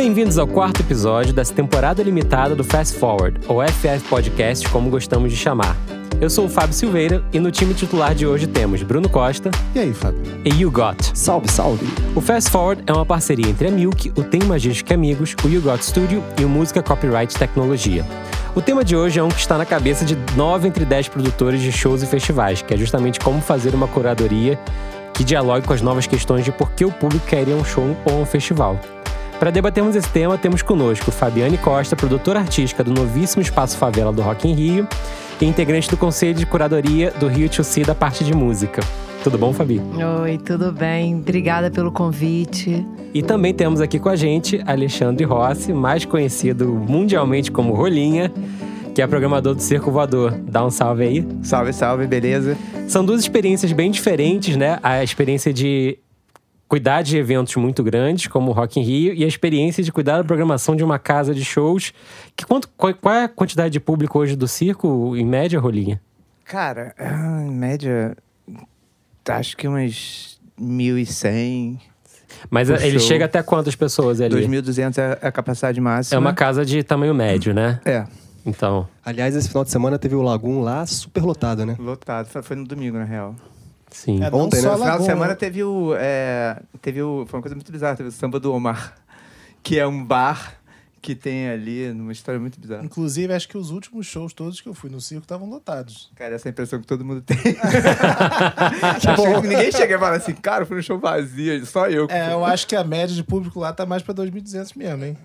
bem-vindos ao quarto episódio dessa temporada limitada do Fast Forward, ou FF Podcast, como gostamos de chamar. Eu sou o Fábio Silveira e no time titular de hoje temos Bruno Costa. E aí, Fábio? E You Got. Salve, salve! O Fast Forward é uma parceria entre a Milk, o Tem Magística Amigos, o You Got Studio e o Música Copyright Tecnologia. O tema de hoje é um que está na cabeça de 9 entre 10 produtores de shows e festivais, que é justamente como fazer uma curadoria que dialogue com as novas questões de por que o público quer ir a um show ou a um festival. Para debatermos esse tema, temos conosco Fabiane Costa, produtora artística do novíssimo Espaço Favela do Rock in Rio e integrante do Conselho de Curadoria do Rio See da parte de música. Tudo bom, Fabi? Oi, tudo bem? Obrigada pelo convite. E também temos aqui com a gente Alexandre Rossi, mais conhecido mundialmente como Rolinha, que é programador do Circo Voador. Dá um salve aí. Salve, salve, beleza? São duas experiências bem diferentes, né? A experiência de cuidar de eventos muito grandes, como o Rock in Rio, e a experiência de cuidar da programação de uma casa de shows. Que quanto, qual, qual é a quantidade de público hoje do circo, em média, Rolinha? Cara, ah, em média, acho que umas 1.100. Mas Por ele show. chega até quantas pessoas ali? 2.200 é a capacidade máxima. É uma casa de tamanho médio, né? É, Então, Aliás, esse final de semana teve o Lagoon lá super lotado, né? lotado. Foi no domingo, na real. Sim. É, Ontem, né? No final de semana teve o, é, teve o... Foi uma coisa muito bizarra. Teve o Samba do Omar, que é um bar que tem ali, numa história muito bizarra. Inclusive, acho que os últimos shows todos que eu fui no circo estavam lotados. Cara, essa é a impressão que todo mundo tem. Acho que Ninguém chega e fala assim, cara, foi um show vazio, só eu. É, fui." eu acho que a média de público lá tá mais pra 2.200 mesmo, hein?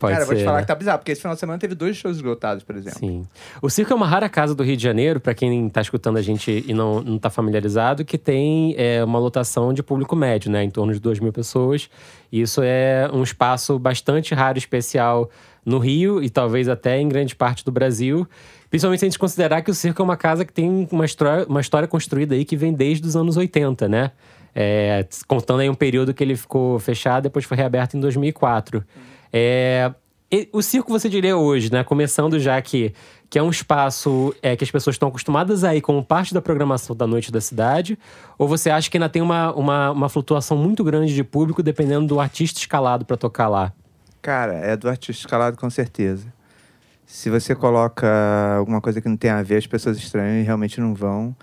Pode Cara, ser. vou te falar né? que tá bizarro, porque esse final de semana teve dois shows esgotados, por exemplo. Sim. O circo é uma rara casa do Rio de Janeiro, para quem está escutando a gente e não, não tá familiarizado, que tem é, uma lotação de público médio, né? Em torno de 2 mil pessoas. E isso é um espaço bastante raro e especial no Rio e talvez até em grande parte do Brasil. Principalmente se a gente considerar que o circo é uma casa que tem uma história, uma história construída aí que vem desde os anos 80, né? É, contando aí um período que ele ficou fechado, depois foi reaberto em 2004. É, o circo, você diria hoje, né? Começando já que, que é um espaço é, que as pessoas estão acostumadas a ir como parte da programação da noite da cidade? Ou você acha que ainda tem uma, uma, uma flutuação muito grande de público dependendo do artista escalado para tocar lá? Cara, é do artista escalado com certeza. Se você coloca alguma coisa que não tem a ver, as pessoas estranham e realmente não vão.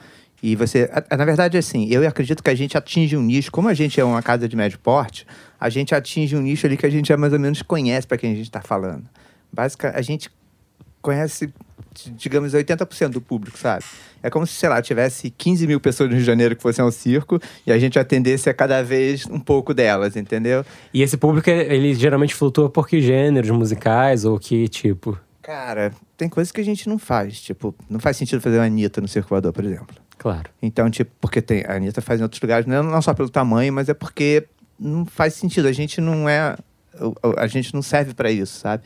E você. Na verdade, assim, eu acredito que a gente atinge um nicho. Como a gente é uma casa de médio porte, a gente atinge um nicho ali que a gente já mais ou menos conhece para quem a gente está falando. Basicamente, a gente conhece, digamos, 80% do público, sabe? É como se, sei lá, tivesse 15 mil pessoas no Rio de Janeiro que fossem ao circo e a gente atendesse a cada vez um pouco delas, entendeu? E esse público, ele geralmente flutua por que gêneros musicais ou que tipo? Cara, tem coisas que a gente não faz. Tipo, não faz sentido fazer uma Anitta no Circo Voador, por exemplo. Claro. Então, tipo, porque tem, a Anitta faz em outros lugares, não não só pelo tamanho, mas é porque não faz sentido. A gente não é. A gente não serve para isso, sabe?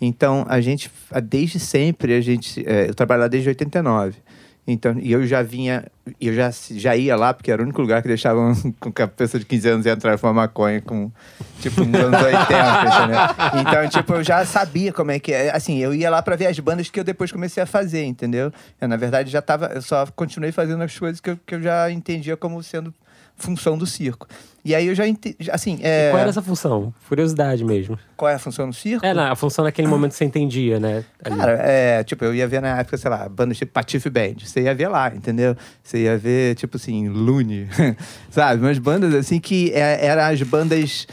Então, a gente, desde sempre, a gente. é, eu trabalho lá desde 89. Então, e eu já vinha, eu já, já ia lá, porque era o único lugar que deixavam com que a pessoa de 15 anos ia entrar e fumar maconha com, tipo, nos anos 80, entendeu? Então, tipo, eu já sabia como é que é. Assim, eu ia lá pra ver as bandas que eu depois comecei a fazer, entendeu? Eu, na verdade, já tava, eu só continuei fazendo as coisas que eu, que eu já entendia como sendo função do circo. E aí eu já entendi, assim, é... E qual era essa função? Curiosidade mesmo. qual é a função do circo? É, na, a função naquele momento você entendia, né? ali. Cara, é, tipo, eu ia ver na época, sei lá, bandas tipo Patife Band. Você ia ver lá, entendeu? Você ia ver, tipo assim, Lune, sabe? Umas bandas assim que é, eram as bandas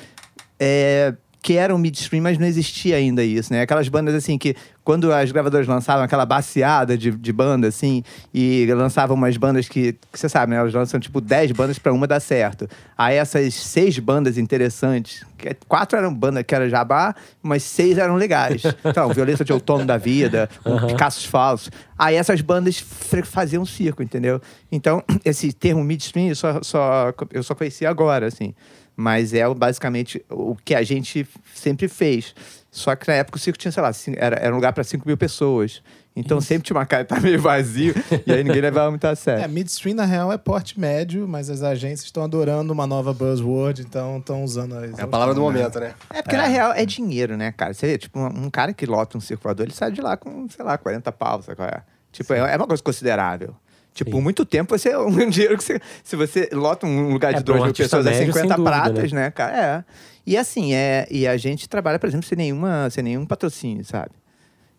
é, que eram midstream, mas não existia ainda isso, né? Aquelas bandas assim que, quando as gravadoras lançavam aquela baseada de, de banda, assim, e lançavam umas bandas que, que você sabe, né? Elas lançam tipo 10 bandas pra uma dar certo. Aí essas seis bandas interessantes, que quatro eram bandas que era jabá, mas seis eram legais. Então, Violência de Outono da Vida, um Picassos Falsos. Aí essas bandas faziam circo, entendeu? Então, esse termo midstream eu só, só, eu só conhecia agora, assim. Mas é basicamente o que a gente sempre fez. Só que na época o circo tinha, sei lá, cin- era, era um lugar para 5 mil pessoas. Então sempre tinha uma cara que tá meio vazio e aí ninguém levava muito a sério. É, midstream na real é porte médio, mas as agências estão adorando uma nova buzzword, então estão usando as. É a palavra do momento, né? É porque na real é dinheiro, né, cara? Você vê, tipo, um, cara que lota um circulador, ele sai de lá com, sei lá, 40 pau, sabe qual é? Tipo, é, é uma coisa considerável. Tipo, Sim. por muito tempo você é um dinheiro que você. Se você lota um lugar de É, pra 2 um mil pessoas médio, 50 sem dúvida, pratas, né? cara? É. E assim, é, e a gente trabalha, por exemplo, sem, nenhuma, sem nenhum patrocínio, sabe?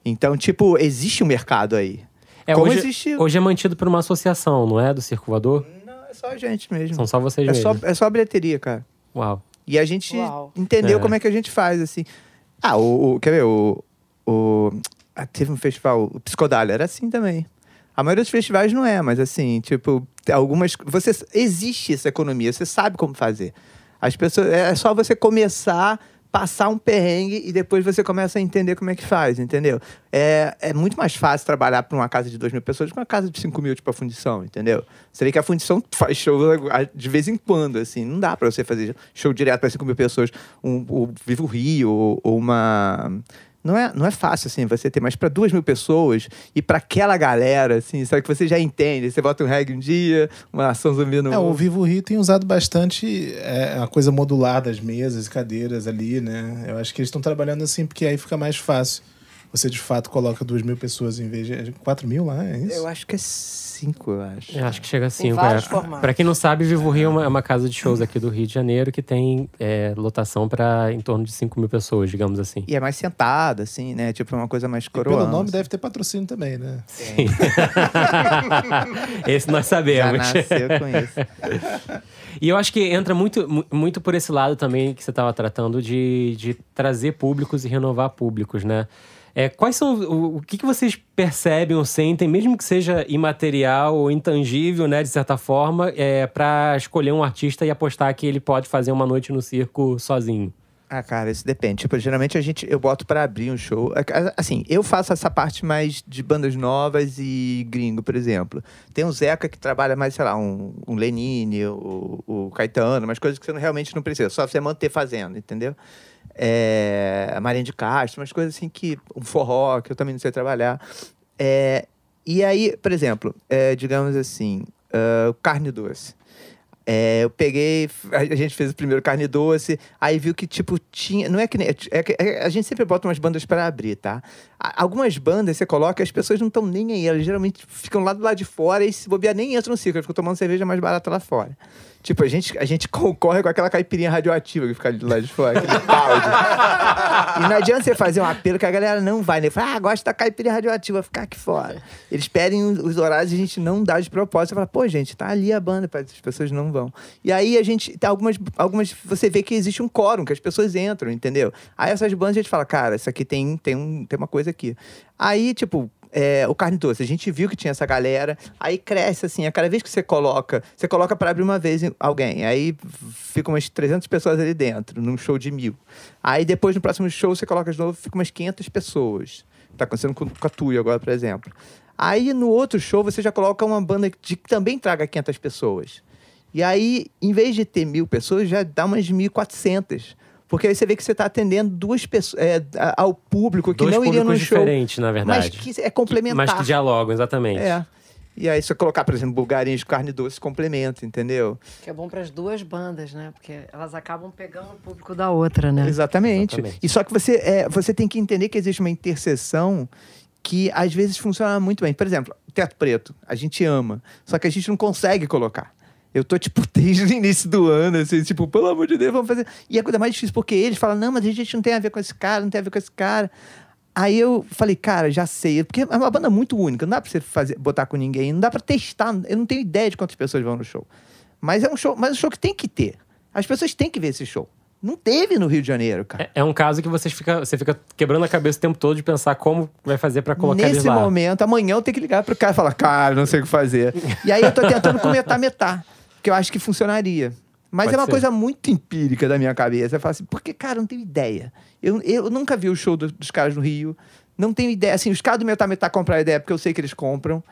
Então, tipo, existe um mercado aí. É, Como hoje, existe. hoje é mantido por uma associação, não é? Do Circo Voador? Não, é só a gente mesmo. São só vocês É só, é só a bilheteria, cara. Uau. E a gente Uau. entendeu É. como é que a gente faz, assim. Ah, o. o- quer ver? O. o ah, teve um festival, o Psicodália, era assim também. A maioria dos festivais não é, mas assim, tipo, algumas. Você, existe essa economia, você sabe como fazer. As pessoas. É só você começar, passar um perrengue e depois você começa a entender como é que faz, entendeu? É, é muito mais fácil trabalhar para uma casa de 2 mil pessoas do que uma casa de 5 mil, tipo a fundição, entendeu? Você vê que a fundição faz show de vez em quando, assim. Não dá para você fazer show direto para 5 mil pessoas. Um, o Vivo Rio ou, ou uma. Não é, não é fácil, assim, você ter, mas para duas mil pessoas e para aquela galera, assim, sabe que você já entende. Você bota um reggae um dia, uma ação zumbi no É, o. Vivo Rio tem usado bastante é, a coisa modular das mesas e cadeiras ali, né? Eu acho que eles estão trabalhando assim, porque aí fica mais fácil. Você de fato coloca duas mil pessoas em vez de. quatro mil lá, é isso? Eu acho que é cinco, eu acho. Eu acho que chega a Em cinco. vários É. formatos. Pra quem não sabe, Vivo Rio é uma, é uma casa de shows aqui do Rio de Janeiro que tem é, lotação para em torno de 5 mil pessoas, digamos assim. E é mais sentada, assim, né? Tipo, é uma coisa mais coroa. pelo nome deve ter patrocínio também, né? Sim. Esse nós Já sabemos. nasceu com isso. E eu acho que entra muito, mu- muito por esse lado também que você estava tratando de, de trazer públicos e renovar públicos, né? É, quais são. O, o que, que vocês percebem ou sentem, mesmo que seja imaterial ou intangível, né, de certa forma, é, para escolher um artista e apostar que ele pode fazer uma noite no circo sozinho? Ah, cara, isso depende. Tipo, geralmente a gente, eu boto pra abrir um show. É, Assim, eu faço essa parte mais de bandas novas e gringo, por exemplo. Tem o Zeca que trabalha mais, sei lá, um, um Lenine, o, o Caetano, umas coisas que você realmente não precisa, só você manter fazendo, entendeu? É, Marinha de Castro, umas coisas assim que. Um forró, que eu também não sei trabalhar. É, e aí, por exemplo, é, digamos assim, ah, carne doce. É, eu peguei, a gente fez o primeiro carne doce, aí viu que, tipo, tinha. Não é que nem. É, que- é- a gente sempre bota umas bandas para abrir, tá? Algumas bandas você coloca as pessoas não estão nem aí. Elas geralmente ficam lá do lado de fora e se bobear nem entram no elas ficam tomando cerveja mais barata lá fora. Tipo, a gente, a gente concorre com aquela caipirinha radioativa que fica do lado de fora, aquele balde. E não adianta você fazer um apelo que a galera não vai, né? Fala, ah, gosta da caipirinha radioativa, ficar aqui fora. Eles pedem os os horários e a gente não dá de propósito. Você fala, pô, gente, tá ali a banda, as pessoas não vão. E aí a gente, algumas, algumas, você vê que existe um quórum, que as pessoas entram, entendeu? Aí essas bandas a gente fala, cara, isso aqui tem, tem, um, tem uma coisa aqui. Aí, tipo, é, o carne doce, a gente viu que tinha essa galera, aí cresce assim, a cada vez que você coloca, você coloca para abrir uma vez alguém, aí ficam umas 300 pessoas ali dentro, num show de mil. Aí depois no próximo show você coloca de novo, fica umas 500 pessoas. Tá acontecendo com, com a Tui agora, por exemplo. Aí no outro show você já coloca uma banda de, que também traga 500 pessoas. E aí, em vez de ter mil pessoas, já dá umas 1.400. Porque aí você vê que você está atendendo duas pessoas, é, ao público que Dois não iria no show. diferentes, na verdade. Mas que é complementar. Mas que dialogam, exatamente. É. E aí, se eu colocar, por exemplo, bulgarinhos de carne doce, complementa, entendeu? Que é bom para as duas bandas, né? Porque elas acabam pegando o público da outra, né? Exatamente. Exatamente. E só que você, é, você tem que entender que existe uma interseção que às vezes funciona muito bem. Por exemplo, teto preto, a gente ama, só que a gente não consegue colocar. Eu tô, tipo, desde o início do ano, assim, tipo, pelo amor de Deus, vamos fazer. E a coisa mais difícil, porque eles falam, não, mas a gente não tem a ver com esse cara, não tem a ver com esse cara. Aí eu falei, cara, já sei. Porque é uma banda muito única, não dá pra você fazer, botar com ninguém, não dá pra testar. Eu não tenho ideia de quantas pessoas vão no show. Mas é um show, mas é um show que tem que ter. As pessoas têm que ver esse show. Não teve no Rio de Janeiro, cara. É, é um caso que vocês fica, você fica quebrando a cabeça o tempo todo de pensar como vai fazer pra colocar eles Nesse lá. momento, amanhã eu tenho que ligar pro cara e falar, cara, não sei o que fazer. e aí eu tô tentando com metá metá, que eu acho que funcionaria. Mas Pode é uma ser. coisa muito empírica da minha cabeça. Eu falo assim, porque, cara, eu não tenho ideia. Eu, eu nunca vi o show do- dos caras no Rio. Não tenho ideia. Assim, os caras do metá metá compraram a ideia porque eu sei que eles compram.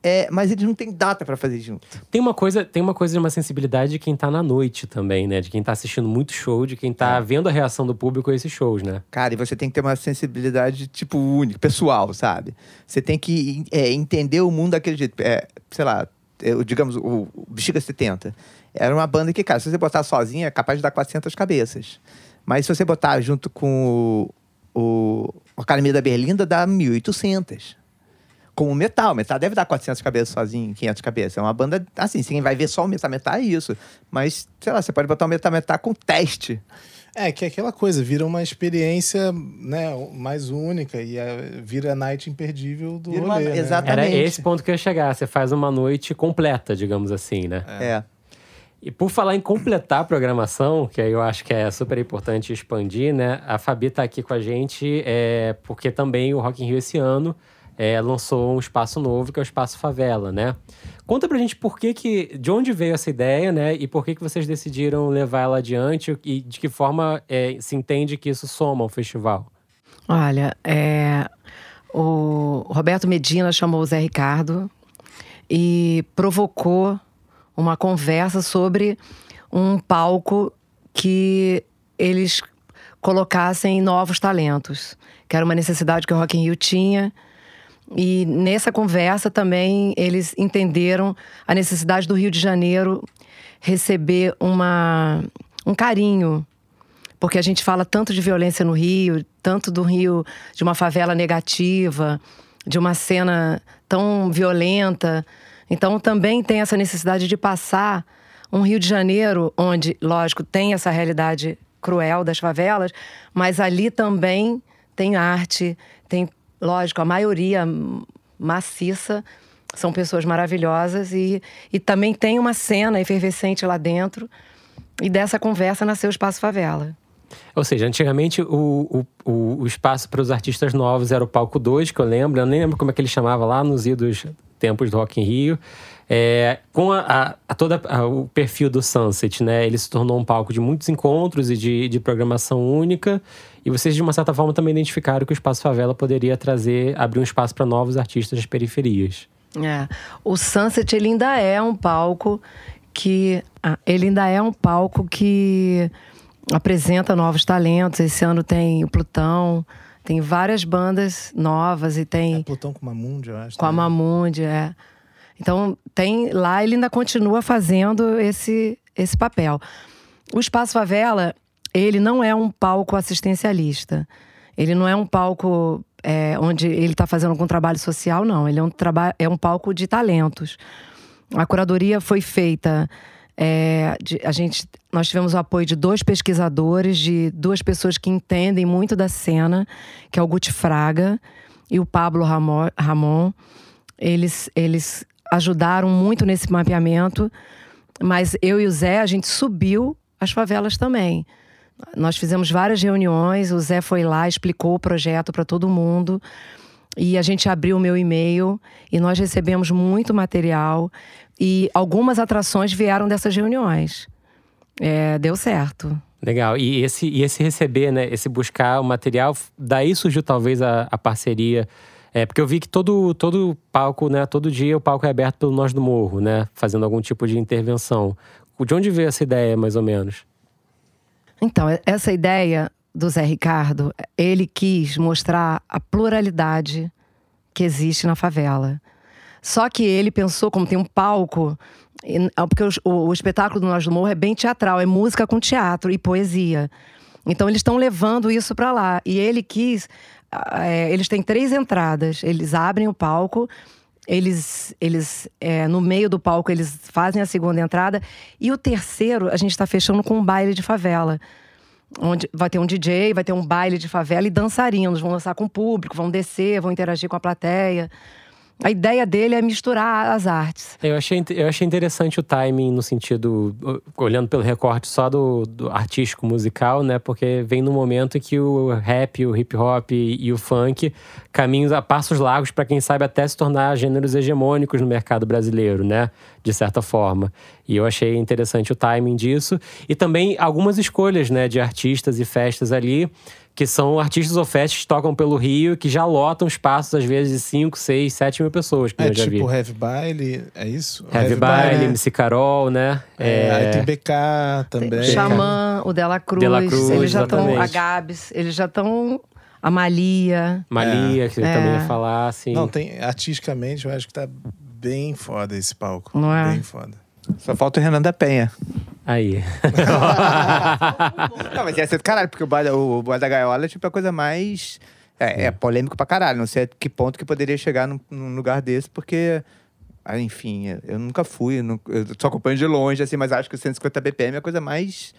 É, mas eles não têm data pra fazer junto. Tem uma coisa, tem uma coisa de uma sensibilidade de quem tá na noite também, né? De quem tá assistindo muito show, de quem É. tá vendo a reação do público a esses shows, né? Cara, e você tem que ter uma sensibilidade, tipo, única, pessoal, sabe? Você tem que é, entender o mundo daquele jeito. É, sei lá, digamos, o, Bexiga 70. Era uma banda que, cara, se você botar sozinha, é capaz de dar 400 cabeças. Mas se você botar junto com o, o, Academia da Berlinda, dá 1.800. com o metal. O metal deve dar 400 cabeças sozinho, 500 cabeças. É uma banda, assim, quem vai ver só o metal metal é isso. Mas, sei lá, você pode botar o metal metal com teste. É, que é aquela coisa, vira uma experiência né, mais única e é, vira a night imperdível do Vira uma- rolê, né? exatamente. Era esse ponto que eu ia chegar. Você faz uma noite completa, digamos assim, né? É. E por falar em completar a programação, que aí eu acho que é super importante expandir, né? A Fabi tá aqui com a gente é, porque também o Rock in Rio esse ano é, lançou um espaço novo, que é o Espaço Favela, né? Conta pra gente por que que... De onde veio essa ideia, né? E por que que vocês decidiram levar ela adiante e de que forma é, se entende que isso soma ao festival? Olha, é, o Roberto Medina chamou o Zé Ricardo e provocou uma conversa sobre um palco que eles colocassem novos talentos, que era uma necessidade que o Rock in Rio tinha. E nessa conversa também eles entenderam a necessidade do Rio de Janeiro receber uma, um carinho porque a gente fala tanto de violência no Rio, tanto do Rio de uma favela negativa, de uma cena tão violenta. Então também tem essa necessidade de passar um Rio de Janeiro onde, lógico, tem essa realidade cruel das favelas, mas ali também tem arte, tem, lógico, a maioria maciça são pessoas maravilhosas e, e também tem uma cena efervescente lá dentro. E dessa conversa nasceu o Espaço Favela. Ou seja, antigamente o, o, o, espaço para os artistas novos era o palco 2, que eu lembro. Eu nem lembro como é que ele chamava lá nos idos tempos do Rock in Rio. É, com a, a, a toda a- o perfil do Sunset, né? Ele se tornou um palco de muitos encontros e de, de programação única. E vocês, de uma certa forma, também identificaram que o Espaço Favela poderia trazer, abrir um espaço para novos artistas das periferias. É. O Sunset ele ainda é um palco que ah, ele ainda é um palco que apresenta novos talentos. Esse ano tem o Plutão, tem várias bandas novas e tem É Plutão com Mamundi, eu acho. com a né? Mamundi, é. Então, tem lá ele ainda continua fazendo esse, esse papel. O Espaço Favela, ele não é um palco assistencialista. Ele não é um palco é, onde ele está fazendo algum trabalho social, não. Ele é um, é um palco de talentos. A curadoria foi feita. é, de- a gente, nós tivemos o apoio de dois pesquisadores, de duas pessoas que entendem muito da cena, que é o Guti Fraga e o Pablo Ramo- Ramon. Eles, eles ajudaram muito nesse mapeamento, mas eu e o Zé, a gente subiu as favelas também. Nós fizemos várias reuniões, o Zé foi lá, explicou o projeto para todo mundo. E a gente abriu o meu e-mail e nós recebemos muito material. E algumas atrações vieram dessas reuniões. É, deu certo. Legal. E esse, e esse receber, né? Esse buscar o material, daí surgiu talvez a, a parceria. É, porque eu vi que todo, todo palco, né? Todo dia o palco é aberto pelo Nós do Morro, né? Fazendo algum tipo de intervenção. De onde veio essa ideia, mais ou menos? Então, essa ideia do Zé Ricardo, ele quis mostrar a pluralidade que existe na favela. Só que ele pensou, como tem um palco, ah, porque os- o, o espetáculo do Nós do Morro é bem teatral, é música com teatro e poesia. Então eles estão levando isso para lá. E ele quis. É, eles têm três entradas. Eles abrem o palco, eles, eles é, no meio do palco, eles fazem a segunda entrada. E o terceiro, a gente está fechando com um baile de favela. Onde vai ter um DJ, vai ter um baile de favela e dançarinos. Vão dançar com o público, vão descer, vão interagir com a plateia. A ideia dele é misturar as artes. Eu achei, eu achei interessante o timing no sentido, olhando pelo recorte só do, do artístico musical, né? Porque vem no momento que o rap, o hip hop e, e o funk caminham a passos largos para quem sabe até se tornar gêneros hegemônicos no mercado brasileiro, né? De certa forma. E eu achei interessante o timing disso. E também algumas escolhas, né? De artistas e festas ali que são artistas ou festas que tocam pelo Rio, que já lotam espaços, às vezes, de 5, 6, 7 mil pessoas, que É eu já vi. tipo Heavy Baile, é isso? Heavy Baile, né? MC Carol, né? É, aí É, tem BK também. Tem o Xamã, o Dela Cruz, Dela Cruz, eles já estão. A. Gabs, eles já estão. A Malia. Malia, que eu É. também ia falar, assim. Não, tem artisticamente, eu acho que tá bem foda esse palco. Não é? Bem foda. Só falta o Renan da Penha. Aí. Não, mas ia ser do caralho, porque o baile, o baile da gaiola é tipo a coisa mais. É, é polêmico pra caralho. Não sei a que ponto que poderia chegar num, num lugar desse, porque. ah, Enfim, eu nunca fui, eu não- eu só acompanho de longe, assim, mas acho que o 150 BPM é a coisa mais,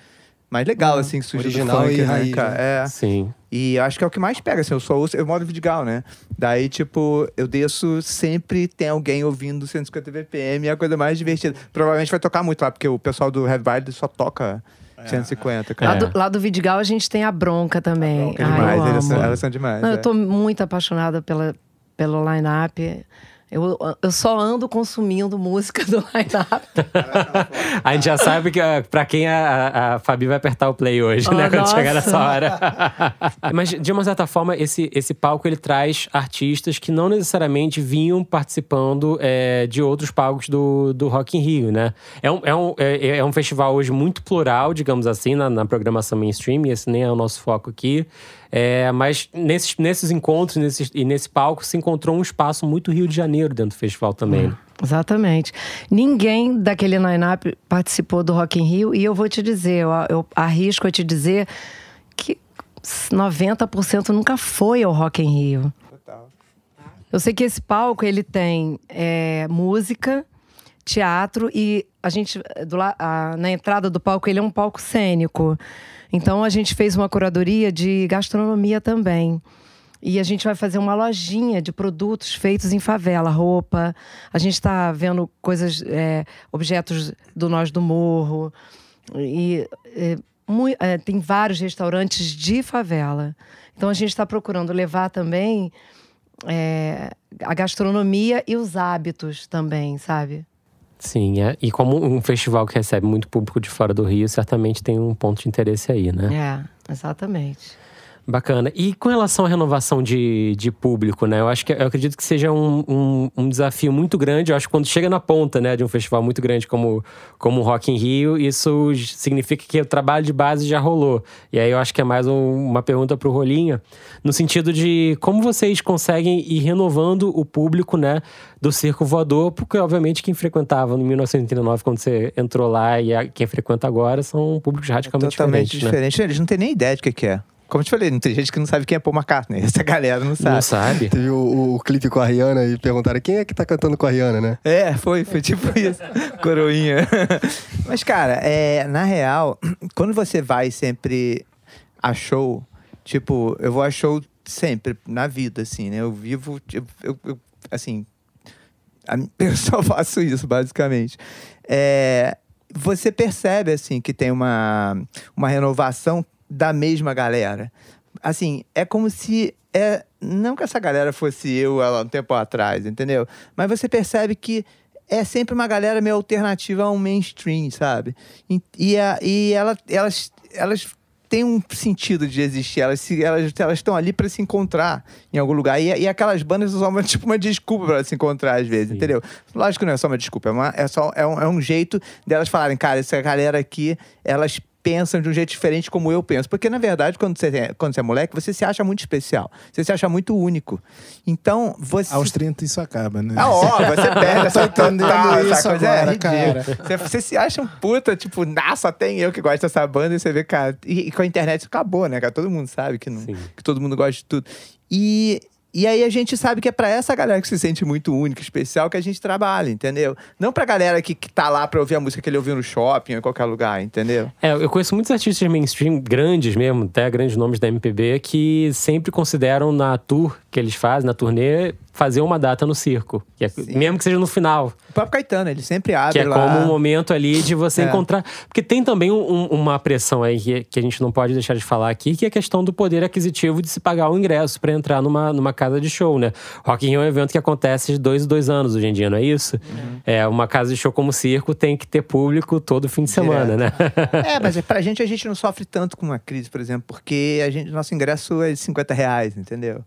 mais legal, assim, que surgiu original do funk, e né, raiz, cara? É. Sim. E acho que é o que mais pega, assim, eu só ouço, eu moro em Vidigal, né? Daí, tipo, eu desço, sempre tem alguém ouvindo 150 BPM, é a coisa mais divertida. Provavelmente vai tocar muito lá, porque o pessoal do Heavy Valley só toca 150, Lá, cara. É. do, lá do Vidigal a gente tem a bronca também. Bronca Ai, demais, eu elas, são, elas são demais. Não, é. eu tô muito apaixonada pela, pelo line-up. Eu, eu só ando consumindo música do line-up. A gente já sabe que pra quem a, a, a Fabi vai apertar o play hoje, Oh, né? Quando nossa. chegar nessa hora. Mas, de uma certa forma, esse, esse palco ele traz artistas que não necessariamente vinham participando é, de outros palcos do, do Rock in Rio, né? É um, é, um, é, é um festival hoje muito plural, digamos assim, na, na programação mainstream. e Esse nem é o nosso foco aqui. É, mas nesses, nesses encontros nesses, e nesse palco se encontrou um espaço muito Rio de Janeiro dentro do festival também. né? Exatamente. Ninguém daquele line-up participou do Rock in Rio. E eu vou te dizer, eu, eu arrisco a te dizer que 90% nunca foi ao Rock in Rio. Eu sei que esse palco ele tem é, música, teatro e a gente do a- na entrada do palco ele é um palco cênico. Então a gente fez uma curadoria de gastronomia também. E a gente vai fazer uma lojinha de produtos feitos em favela, roupa. A gente está vendo coisas, é, objetos do Nós do Morro. E é, é, tem vários restaurantes de favela. Então a gente está procurando levar também é, a gastronomia e os hábitos também, sabe? Sim, é. e como um festival que recebe muito público de fora do Rio, certamente tem um ponto de interesse aí, né? É, exatamente. Bacana. E com relação à renovação de, de público, né? Eu acho que eu acredito que seja um, um, um desafio muito grande. Eu acho que quando chega na ponta, né, de um festival muito grande como, como o Rock in Rio, isso significa que o trabalho de base já rolou. E aí eu acho que é mais um- uma pergunta pro Rolinha, no sentido de como vocês conseguem ir renovando o público, né, do circo voador, porque obviamente quem frequentava em 1989, quando você entrou lá, e a- quem frequenta agora são públicos radicalmente Totalmente diferentes, né? diferente. Eles não têm nem ideia de o que que é. Como eu te falei, não tem gente que não sabe quem é Paul McCartney. Essa galera não sabe. Não sabe? Teve o, o- o clipe com a Rihanna e perguntaram quem é que tá cantando com a Rihanna, né? É, foi, foi tipo isso. Coroinha. Mas, cara, é, na real, quando você vai sempre a show, tipo, eu vou a show sempre, na vida, assim, né? Eu vivo, tipo, eu, eu- assim, eu só faço isso, basicamente. É, você percebe, assim, que tem uma, uma renovação da mesma galera. Assim, é como se. É, não que essa galera fosse eu há um tempo atrás, entendeu? Mas você percebe que é sempre uma galera meio alternativa ao mainstream, sabe? E, e, a- e ela, elas, elas têm um sentido de existir. Elas se- elas elas estão ali para se encontrar em algum lugar. E, e aquelas bandas são uma, tipo uma desculpa para se encontrar às vezes, Sim. entendeu? Lógico que não é só uma desculpa, é, uma- é só, é, um, é um jeito delas falarem, cara, essa galera aqui, elas pensam de um jeito diferente como eu penso. Porque, na verdade, quando você, é, quando você é moleque, você se acha muito especial. Você se acha muito único. Então, você... Aos 30 isso acaba, né? Ah, ó, você perde essa total, essa isso coisa agora, é ridícula. Você, você se acha um puta, tipo, só tem eu que gosto dessa banda, e você vê, cara. E, e com a internet isso acabou, né, cara? Todo mundo sabe que, não, Sim. que todo mundo gosta de tudo. E. E aí a gente sabe que é pra essa galera que se sente muito única, especial, que a gente trabalha, entendeu? Não pra galera que, que tá lá pra ouvir a música que ele ouviu no shopping ou em qualquer lugar, entendeu? É, eu conheço muitos artistas mainstream, grandes mesmo, até grandes nomes da MPB, que sempre consideram na tour que eles fazem, na turnê, fazer uma data no circo. Que é- mesmo que seja no final. O próprio Caetano, ele sempre abre Que é lá. como um momento ali de você É. encontrar. Porque tem também um- um- uma pressão aí que, que a gente não pode deixar de falar aqui, que é a questão do poder aquisitivo de se pagar o ingresso para entrar numa, numa casa de show, né? Rock in Rio é um evento que acontece de dois em dois anos hoje em dia, não é isso? Uhum. É, uma casa de show como circo tem que ter público todo fim de semana, né? É, mas é, pra gente a gente não sofre tanto com uma crise, por exemplo, porque a gente, nosso ingresso é de 50 reais, entendeu?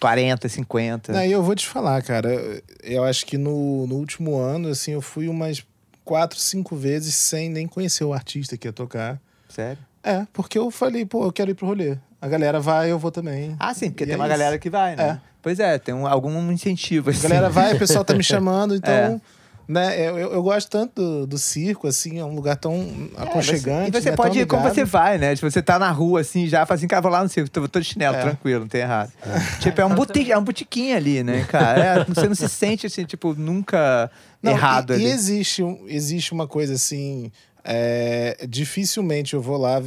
40, 50. Aí eu vou te falar, cara. Eu acho que no, no último ano, assim, eu fui umas quatro, cinco vezes sem nem conhecer o artista que ia tocar. Sério? É, porque eu falei, pô, eu quero ir pro rolê. A galera vai, eu vou também. Ah, sim, porque E tem é uma isso. galera que vai, né? É. Pois é, tem um- algum incentivo. A Assim. galera vai, o pessoal tá me chamando, então É. Né? Eu, eu, gosto tanto do, do circo, assim, é um lugar tão aconchegante. E você né? pode ir como você vai, né? Tipo, você tá na rua, assim, já fala assim, cara, vou lá no circo, tô, tô de chinelo, É. tranquilo, não tem errado. tipo, é um, buti, é um botiquinho ali, né, cara? É, você não se sente, assim, tipo, nunca Não, errado e, ali. E existe, existe uma coisa assim. é, dificilmente eu vou lá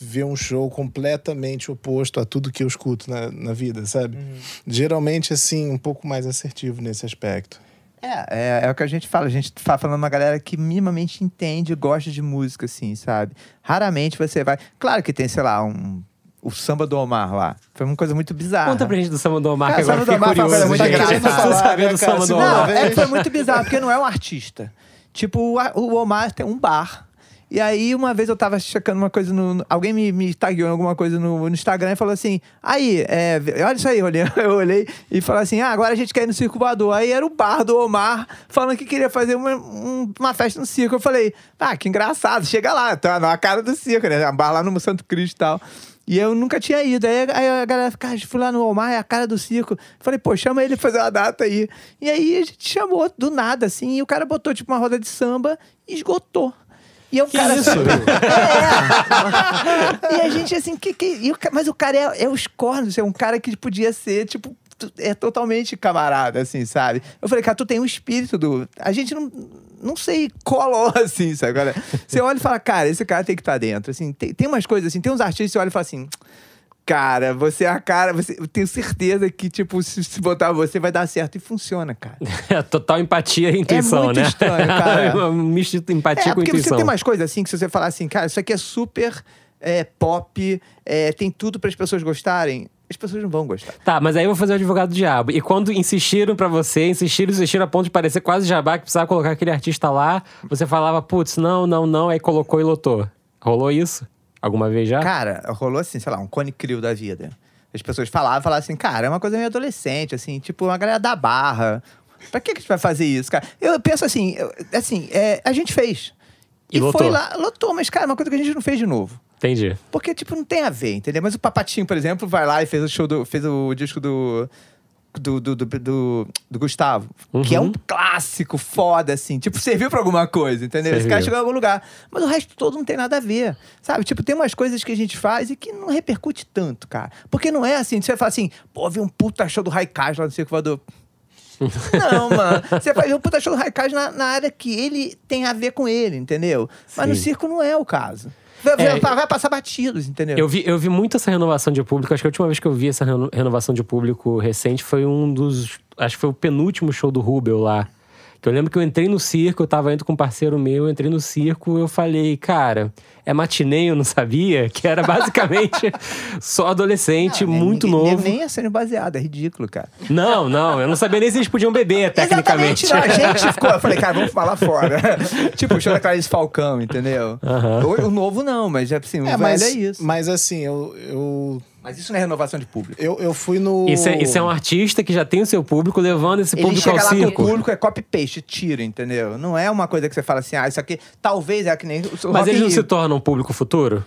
ver um show completamente oposto a tudo que eu escuto na, na vida, sabe? Uhum. Geralmente, assim, um pouco mais assertivo nesse aspecto. É, é, é o que a gente fala. A gente tá falando uma galera que minimamente entende e gosta de música, assim, sabe? Raramente você vai. Claro que tem, sei lá, um. O samba do Omar lá. Foi uma coisa muito bizarra. Conta pra gente do Samba do Omar, Cara, que agora Samba do Omar foi uma curioso. coisa muito gente. saber do? Samba do Não, Omar. vez- é foi muito bizarro, porque não é um artista. Tipo, o Omar tem um bar. E aí, uma vez eu tava checando uma coisa no. Alguém me, me tagueou em alguma coisa no, no Instagram e falou assim: aí, é, olha isso aí, olhei, eu olhei e falei assim: ah, agora a gente quer ir no Circo Voador. Aí era o bar do Omar falando que queria fazer uma, um- uma festa no circo. Eu falei: ah, que engraçado, chega lá, tá na cara do circo, né? Um bar lá no Santo Cristo e tal. E eu nunca tinha ido. Aí, aí a galera, cara, fui lá no Omar, é a cara do circo. Falei, pô, chama ele pra fazer uma data aí. E aí a gente chamou do nada, assim, e o cara botou tipo uma roda de samba e esgotou. E é um cara. isso? É. e a gente, assim, que, que... o mas o cara é, é os cornos, é um cara que podia ser, tipo, é totalmente camarada, assim, sabe? Eu falei, cara, tu tem um espírito do. A gente não. Não sei, colou assim, sabe? Agora, você olha e fala, cara, esse cara tem que estar dentro. Assim, tem, tem umas coisas assim, tem uns artistas que você olha e fala assim. Cara, você é a cara, você, eu tenho certeza que, tipo, se, se botar você vai dar certo e funciona, cara. É total empatia e intuição, muito né? estranho, cara. um misto de empatia É, com porque você intuição. tem umas coisas assim que se você falar assim, cara, isso aqui é super é, pop, é, tem tudo para as pessoas gostarem, as pessoas não vão gostar. Tá, mas aí eu vou fazer o advogado do diabo. E quando insistiram pra você, insistiram, insistiram a ponto de parecer quase jabá que precisava colocar aquele artista lá, você falava, putz, não, não, não, aí colocou e lotou. Rolou isso? Alguma vez já? Cara, rolou assim, sei lá, um cone crio da vida. As pessoas falavam, falavam assim, cara, é uma coisa meio adolescente, assim, tipo, uma galera da barra. Pra que, que a gente vai fazer isso, cara? Eu penso assim, eu- assim, é, a gente fez. E E, lotou. foi lá, lotou, mas, cara, é uma coisa que a gente não fez de novo. Entendi. Porque, tipo, não tem a ver, entendeu? Mas o Papatinho, por exemplo, vai lá e fez o show do. fez o disco do. Do, do, do, do- do Gustavo, que é Uhum. um clássico foda, assim. Tipo, serviu pra alguma coisa, entendeu? Esse cara Serviu. chegou em algum lugar. Mas o resto todo não tem nada a ver, sabe? Tipo, tem umas coisas que a gente faz e que não repercute tanto, cara. Porque não é assim, você fala assim, pô, vi um puta show do Raikais lá no Circo Voador. Não, mano. Você faz um puta show do Raikais na, na área que ele tem a ver com ele, entendeu? Mas no circo não é o caso. Vai, É, vai- passar batidos, entendeu? Eu vi, eu vi muito essa renovação de público. Acho que a última vez que eu vi essa reno- renovação de público recente foi um dos. Acho que foi o penúltimo show do Rubel lá. Que eu lembro que eu entrei no circo, eu tava indo com um parceiro meu, eu entrei no circo eu falei, cara, é matinê, eu não sabia, que era basicamente só adolescente, Ah, nem- muito ninguém- novo. Nem é sendo baseado, é ridículo, cara. Não, não, eu não sabia nem se eles podiam beber, tecnicamente. Não, a gente ficou. Eu falei, cara, vamos falar fora. tipo, o show da Clarice Falcão, entendeu? O, o novo não, mas é assim, o É, velho mas, é isso. mas assim, eu, eu, Mas isso não é renovação de público. eu, eu fui no. Isso é, isso é um artista que já tem o seu público, levando esse Ele público ao chega lá com o circo. público, é copy-paste, tira, entendeu? Não é uma coisa que você fala assim, ah, isso aqui talvez é que nem o Mas eles não se tornam um público futuro?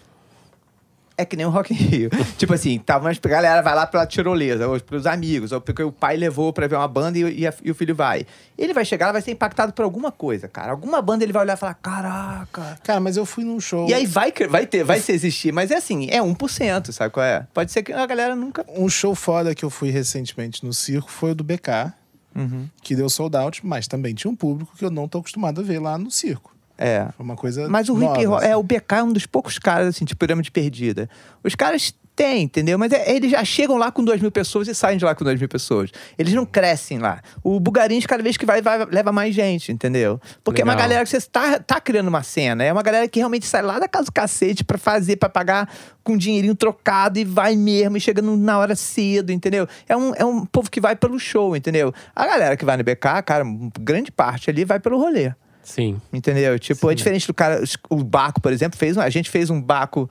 É que nem o Rock in Rio. tipo assim, tá, mas a galera vai lá pela tirolesa, ou pelos amigos, ou porque o pai levou pra ver uma banda e, e a- e o filho vai. Ele vai chegar, vai ser impactado por alguma coisa, cara. Alguma banda ele vai olhar e falar, caraca. Cara, mas eu fui num show. E aí vai, vai ter, vai se existir, mas é assim, é 1%, sabe qual é? Pode ser que a galera nunca. Um show foda que eu fui recentemente no circo foi o do BK, Uhum. que deu sold out, mas também tinha um público que eu não tô acostumado a ver lá no circo. É. Foi uma coisa. Mas o nova, hip hop, assim. é, o BK é um dos poucos caras, assim, de pirâmide perdida. Os caras têm, entendeu? Mas é- eles já chegam lá com 2 mil pessoas e saem de lá com 2 mil pessoas. Eles não crescem lá. O Bugarins, cada vez que vai, vai leva mais gente, entendeu? Porque é uma Legal. galera que você tá, tá criando uma cena. É uma galera que realmente sai lá da casa do cacete pra fazer, pra pagar com dinheirinho trocado e vai mesmo, e chega na hora cedo, entendeu? É um, é um povo que vai pelo show, entendeu? A galera que vai no BK, cara, grande parte ali vai pelo rolê. Sim. Entendeu? Tipo, é diferente do cara. O Baco, por exemplo, fez. um- A gente fez um Baco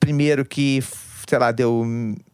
primeiro que, sei lá, deu.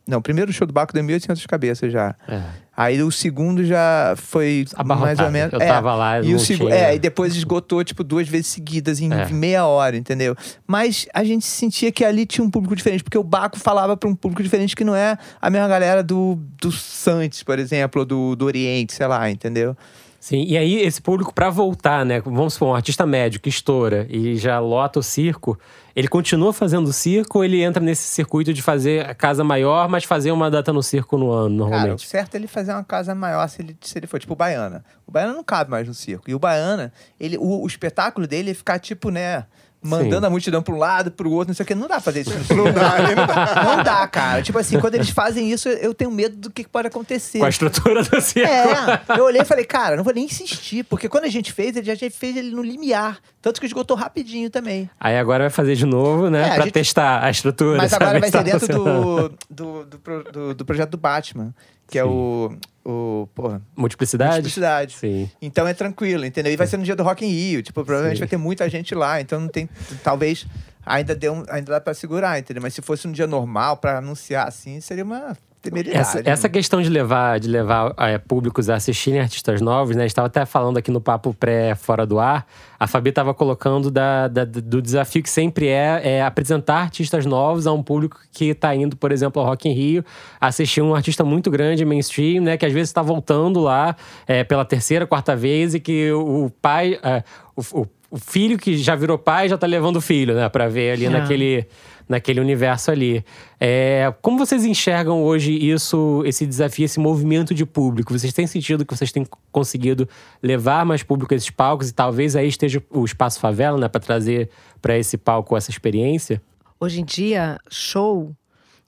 Não, o primeiro show do Baco deu 1.800 cabeças já. É. Aí o segundo já foi Abarrotado. mais ou menos. Eu é. tava lá, e o segu... tinha. É, e depois esgotou, tipo, duas vezes seguidas em É. meia hora, entendeu? Mas a gente sentia que ali tinha um público diferente, porque o Baco falava para um público diferente que não é a mesma galera do, do Santos, por exemplo, ou do, do Oriente, sei lá, entendeu? Sim, e aí esse público pra voltar, né? Vamos supor, um artista médio que estoura e já lota o circo, ele continua fazendo circo ou ele entra nesse circuito de fazer a casa maior, mas fazer uma data no circo no ano, Cara, o normalmente? certo é ele fazer uma casa maior se ele, se ele for, tipo, o Baiana. O Baiana não cabe mais no circo. E o Baiana, ele, o, o espetáculo dele é ficar, tipo, né... Mandando Sim. a multidão pra um lado, pro outro, não sei o que. Não dá pra fazer isso não dá, não dá. Não dá, cara. Tipo assim, quando eles fazem isso, eu tenho medo do que pode acontecer. Com a estrutura do circo. É, eu olhei e falei, cara, não vou nem insistir, porque quando a gente fez, ele já já fez ele no limiar. Tanto que esgotou rapidinho também. Aí agora vai fazer de novo, né? É, a pra gente- testar a estrutura. Mas agora vai tá ser dentro do, do, do, pro- do- do projeto do Batman, que é o. o porra, Multiplicidade? Multiplicidade. Sim. Então é tranquilo, entendeu? E vai ser no dia do Rock in Rio. Tipo, provavelmente Sim. vai ter muita gente lá. Então não tem. Talvez ainda, dê um, ainda dá pra segurar, entendeu? Mas se fosse um dia normal pra anunciar assim, seria uma temeridade. Essa, essa né? questão de levar, de levar é, públicos a assistirem artistas novos, né? A gente estava até falando aqui no papo pré fora do ar. A Fabi estava colocando da, da- do desafio que sempre é, é apresentar artistas novos a um público que está indo, por exemplo, ao Rock in Rio, assistir um artista muito grande, mainstream, né? Que às vezes está voltando lá é, pela terceira, quarta vez e que o pai, é, o, o- filho que já virou pai já está levando o filho, né? Para ver ali naquele naquele universo ali. É, como vocês enxergam hoje isso, esse desafio, esse movimento de público? Vocês têm sentido que vocês têm conseguido levar mais público a esses palcos e talvez aí esteja o espaço favela, né, para trazer para esse palco essa experiência? Hoje em dia, show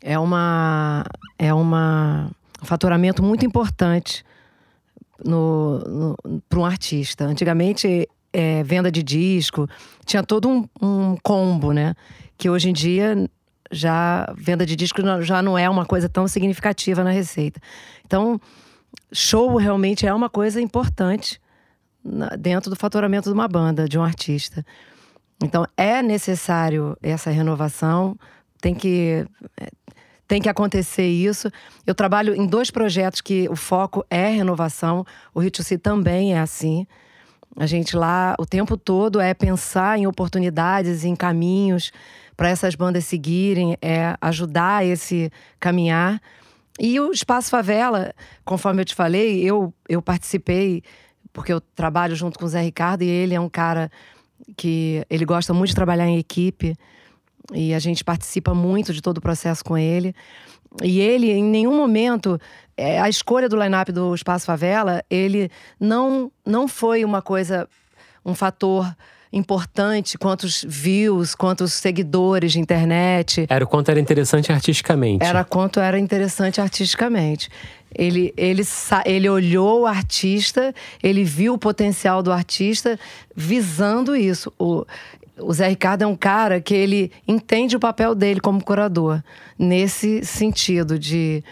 é uma é uma um faturamento muito importante no, no, para um artista. Antigamente, é, venda de disco tinha todo um, um combo, né? Que hoje em dia já venda de disco não- já não é uma coisa tão significativa na receita. Então, show realmente é uma coisa importante dentro do faturamento de uma banda, de um artista. Então é necessário essa renovação, tem que é, tem que acontecer isso. Eu trabalho em dois projetos que o foco é renovação. O See também é assim. A gente lá o tempo todo é pensar em oportunidades, em caminhos para essas bandas seguirem, é ajudar esse caminhar. E o Espaço Favela, conforme eu te falei, eu, eu participei, porque eu trabalho junto com o Zé Ricardo e ele é um cara que ele gosta muito de trabalhar em equipe e a gente participa muito de todo o processo com ele. E ele, em nenhum momento, é, a escolha do line-up do Espaço Favela, ele não, não foi uma coisa, um fator importante, quantos views, quantos seguidores de internet. Era o quanto era interessante artisticamente. Era quanto era interessante artisticamente. Ele, ele, ele olhou o artista, ele viu o potencial do artista visando isso. O, o Zé Ricardo é um cara que ele entende o papel dele como curador, nesse sentido de,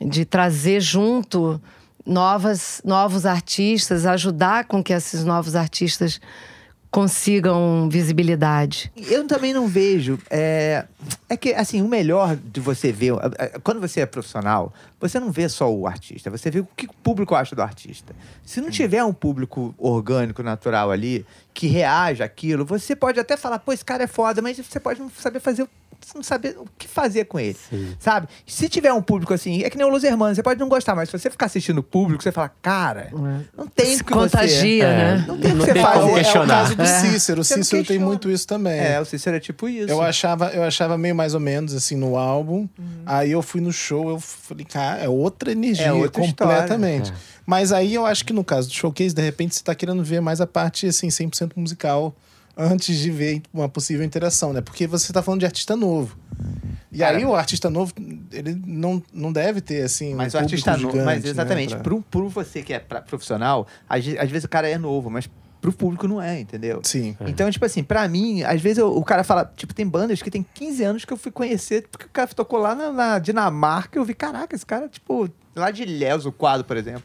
de trazer junto novas, novos artistas, ajudar com que esses novos artistas consigam visibilidade. Eu também não vejo. É, é que, assim, o melhor de você ver. é, Quando você é profissional, você não vê só o artista, você vê o que o público acha do artista. Se não tiver um público orgânico, natural ali, que reage àquilo, você pode até falar, pô, esse cara é foda, mas você pode não saber fazer. Não saber o que fazer com ele, sabe? Se tiver um público assim, é que nem o Los Hermanos, você pode não gostar, mas se você ficar assistindo o público, você fala, cara, não tem o que você... contagia, É. né? Não tem o que você fazer. É o caso do É. Cícero. O Você Cícero tem muito isso também. É, o Cícero é tipo isso. Eu achava, eu achava meio mais ou menos assim no álbum. Aí eu fui no show, eu falei, cara, é outra energia, É outra completamente. Mas aí eu acho que no caso do showcase, de repente, você tá querendo ver mais a parte assim, 100% musical antes de ver uma possível interação, né? Porque você tá falando de artista novo. E Cara, aí o artista novo, ele não, não deve ter assim, Mas um o artista novo. Mas gigante, exatamente. Né, pra- Pro, pro você que é pra- profissional, às, às vezes o cara é novo, mas pro público não é, entendeu? Sim. Então, tipo assim, pra mim, às vezes eu- o cara fala, tipo, tem bandas que tem 15 anos que eu fui conhecer, porque o cara tocou lá na, na Dinamarca, eu vi, caraca, esse cara, tipo, lá de Ilhéus, o quadro, por exemplo.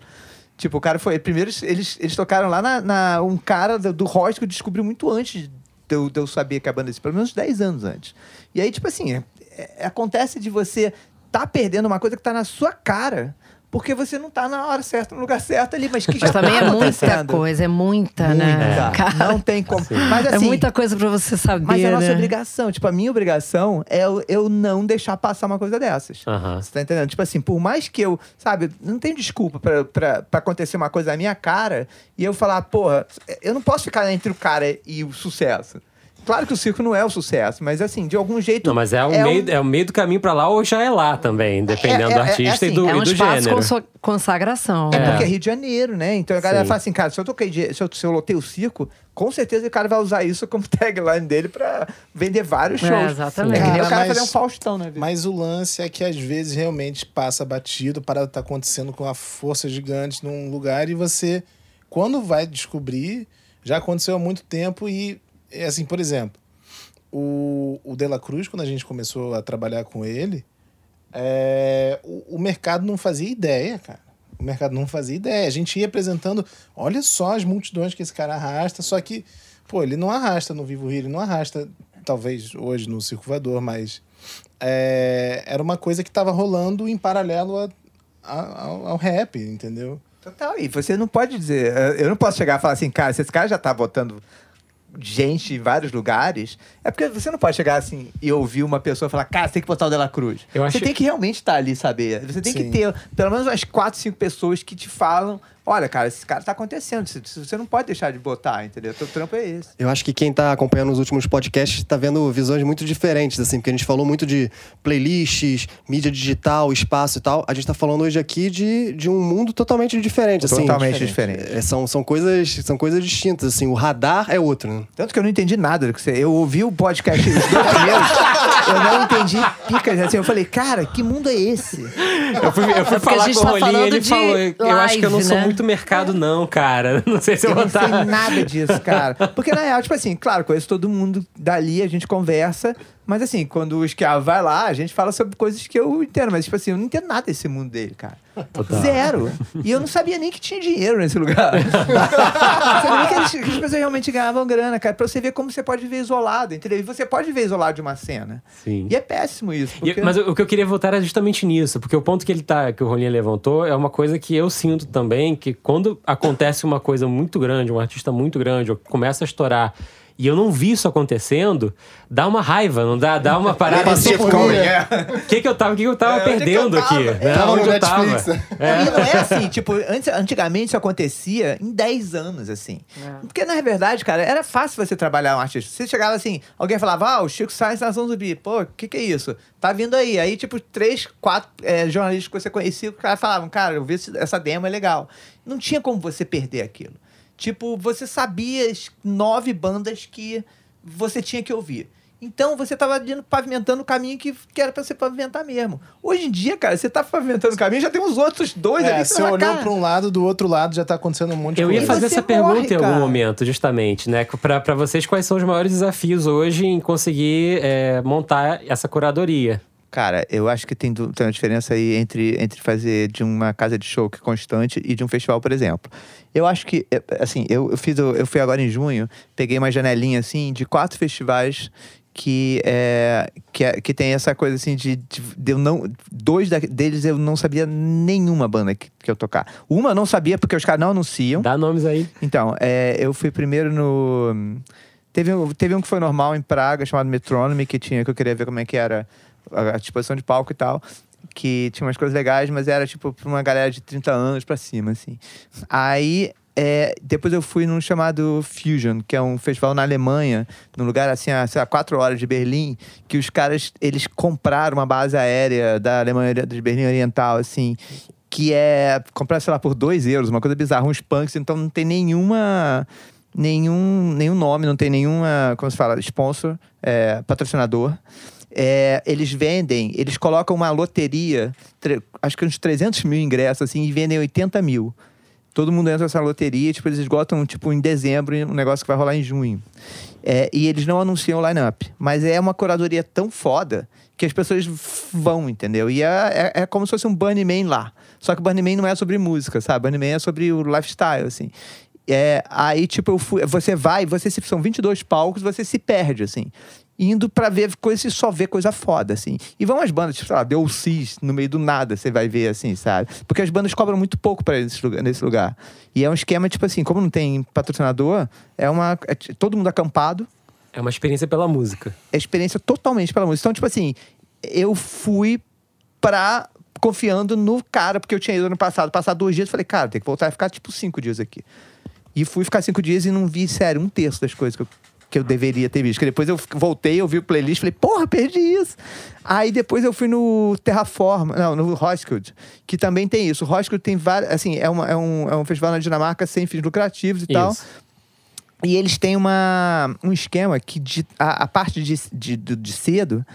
Tipo, o cara foi. Primeiro, eles, eles tocaram lá na, na- Um cara do, do rock que eu descobri muito antes de eu, de eu saber que a banda existia, pelo menos 10 anos antes. E aí, tipo assim, é- é- acontece de você tá perdendo uma coisa que tá na sua cara porque você não tá na hora certa, no lugar certo ali. Mas que Mas já também tá é muita acontecendo? coisa, é muita, né? Muita. Cara, Não tem como. Mas é assim, muita coisa pra você saber, mas é a nossa né? obrigação. Tipo, a minha obrigação é eu, eu não deixar passar uma coisa dessas. Aham. Você tá entendendo? Tipo assim, por mais que eu, sabe, não tem desculpa pra acontecer uma coisa na minha cara e eu falar, porra, eu não posso ficar entre o cara e o sucesso. Claro que o circo não é o sucesso, mas assim, de algum jeito. Não, mas é o, é meio, um- é o meio do caminho pra lá ou já é lá também, dependendo É, é, do é artista assim, e do, É um e do gênero. consagração. É porque é Rio de Janeiro, né? Então a galera Sim. fala assim, cara, se eu toquei, de- se eu, se eu lotei o circo, com certeza o cara vai usar isso como tagline dele pra vender vários É, shows. exatamente. É que nem o cara mas- fazer um Faustão, né? Vitor? Mas o lance é que às vezes realmente passa batido, para tá acontecendo com a força gigante num lugar e você, quando vai descobrir, já aconteceu há muito tempo e, é assim, por exemplo, o, o De La Cruz, quando a gente começou a trabalhar com ele, é, o, o mercado não fazia ideia, cara. O mercado não fazia ideia. A gente ia apresentando, olha só as multidões que esse cara arrasta, só que, pô, ele não arrasta no Vivo Rio, ele não arrasta, talvez hoje no Circo Voador, mas é, era uma coisa que estava rolando em paralelo a- a- ao, ao rap, entendeu? Total. E você não pode dizer. Eu não posso chegar e falar assim, cara, se esse cara já tá botando gente em vários lugares, é porque você não pode chegar assim e ouvir uma pessoa falar, cara, você tem que botar o Dela Cruz. Eu Você acho- tem que realmente estar ali, saber. Você tem que Sim. ter pelo menos umas quatro, cinco pessoas que te falam. Olha, cara, esse cara tá acontecendo. Você- não pode deixar de botar, entendeu? Teu trampo é esse. Eu acho que quem tá acompanhando os últimos podcasts tá vendo visões muito diferentes, assim, porque a gente falou muito de playlists, mídia digital, espaço e tal. A gente tá falando hoje aqui de, de um mundo totalmente diferente, assim. Totalmente diferente. É, são, são, coisas, são coisas distintas, assim. O radar é outro, né? Tanto que eu não entendi nada do que você. Eu ouvi o podcast os dois primeiros, eu não entendi picas. Assim, eu falei, cara, que mundo é esse? Eu fui, eu fui É falar com o tá Rolinho e ele de falou: Eu acho que eu não live, sou né? Muito mercado, não, cara. Não sei se eu Eu vou não sei estar. nada disso, cara. Porque, na real, tipo assim, claro, conheço todo mundo dali, a gente conversa. Mas, assim, quando o Esquiavo vai lá, a gente fala sobre coisas que eu entendo. Mas, tipo assim, eu não entendo nada desse mundo dele, cara. Zero. E eu não sabia nem que tinha dinheiro nesse lugar. sabia nem que, eles- que as pessoas realmente ganhavam grana, cara. Pra você ver como você pode viver isolado, entendeu? E você pode viver isolado de uma cena. Sim. E é péssimo isso. E- Porque... mas o, o que eu queria voltar era justamente nisso, porque o ponto que ele tá, que o Rolinha levantou, é uma coisa que eu sinto também, que quando acontece uma coisa muito grande, um artista muito grande, ou começa a estourar, e eu não vi isso acontecendo, dá uma raiva, não dá? Dá uma parada assim. Passou por mim, é. O que que eu tava, o que que eu tava É, é que perdendo eu tava? aqui? É, né? tava Onde no eu tava? Netflix. E não é assim, tipo, antes, antigamente isso acontecia em 10 anos, assim. Porque, na verdade, cara, era fácil você trabalhar um artista. Você chegava assim, alguém falava, ah, o Chico Sainz na Nação Zumbi. Pô, o que que é isso? Tá vindo aí. Aí, tipo, três, quatro é, jornalistas que você conhecia, os caras falavam, cara, eu vi essa demo, é legal. Não tinha como você perder aquilo. Tipo, você sabia as nove bandas que você tinha que ouvir. Então você tava ali pavimentando o caminho que, que era pra você pavimentar mesmo. Hoje em dia, cara, você tá pavimentando o caminho, já tem uns outros dois ali É, que você fala, olhou para um lado, do outro lado já tá acontecendo um monte de Eu coisa. ia fazer você essa pergunta morre, em algum cara. momento, justamente, né? Pra, pra vocês, quais são os maiores desafios hoje em conseguir é, montar essa curadoria? Cara, eu acho que tem, tem uma diferença aí entre, entre fazer de uma casa de show que é constante e de um festival, por exemplo. Eu acho que, é, assim, eu, eu fiz, eu fui agora em junho, peguei uma janelinha, assim, de quatro festivais que, é, que, é- que tem essa coisa, assim, de, de, de eu não... Dois da- deles eu não sabia nenhuma banda que, que eu tocar. Uma eu não sabia porque os caras não anunciam. Dá nomes aí. Então, é, eu fui primeiro no. Teve, um- teve um que foi normal em Praga, chamado Metronomy, que tinha, que eu queria ver como é que era a, disposição de palco e tal. Que tinha umas coisas legais, mas era tipo pra uma galera de 30 anos pra cima, assim. Aí. é, depois eu fui num chamado Fusion, que é um festival na Alemanha, num lugar assim, a, sei lá, quatro horas de Berlim, que os caras, eles compraram uma base aérea da Alemanha, de Berlim Oriental, assim, que é comprar, sei lá, por 2 euros, uma coisa bizarra, uns punks, então não tem nenhuma. Nenhum, nenhum nome, não tem nenhuma, como se fala, sponsor, é, patrocinador. É, eles vendem, eles colocam uma loteria, acho que uns 300 mil ingressos, assim, e vendem 80 mil. Todo mundo entra nessa loteria, tipo, eles esgotam, tipo, em dezembro, um negócio que vai rolar em junho. É, e eles não anunciam o line-up. Mas é uma curadoria tão foda que as pessoas vão, entendeu? E é, é, é como se fosse um Burning Man lá. Só que o Burning Man não é sobre música, sabe? Burning Man é sobre o lifestyle, assim. É, aí, tipo, fui, você vai, você se, são 22 palcos, você se perde, assim. Indo pra ver coisa e só ver coisa foda, assim. E vão as bandas, tipo, sei lá, Deu Cis, no meio do nada, você vai ver, assim, sabe? Porque as bandas cobram muito pouco pra ir nesse lugar, nesse lugar. E é um esquema, tipo assim, como não tem patrocinador, é uma. é todo mundo acampado, É uma experiência pela música. é experiência totalmente pela música. Então, tipo assim, eu fui pra. confiando no cara, porque eu tinha ido ano passado, passar dois dias, falei, cara, tem que voltar a ficar tipo cinco dias aqui. E fui ficar cinco dias e não vi, sério, um terço das coisas que eu, que eu deveria ter visto. Que depois eu voltei, eu vi o playlist, falei, porra, perdi isso. Aí depois eu fui no Terraform, não, no Roskilde, que também tem isso. O Roskilde tem várias, assim, é, uma, é, um, é um festival na Dinamarca sem fins lucrativos e tal. Isso. E eles têm uma, um esquema que de- a, a parte de, de, de cedo,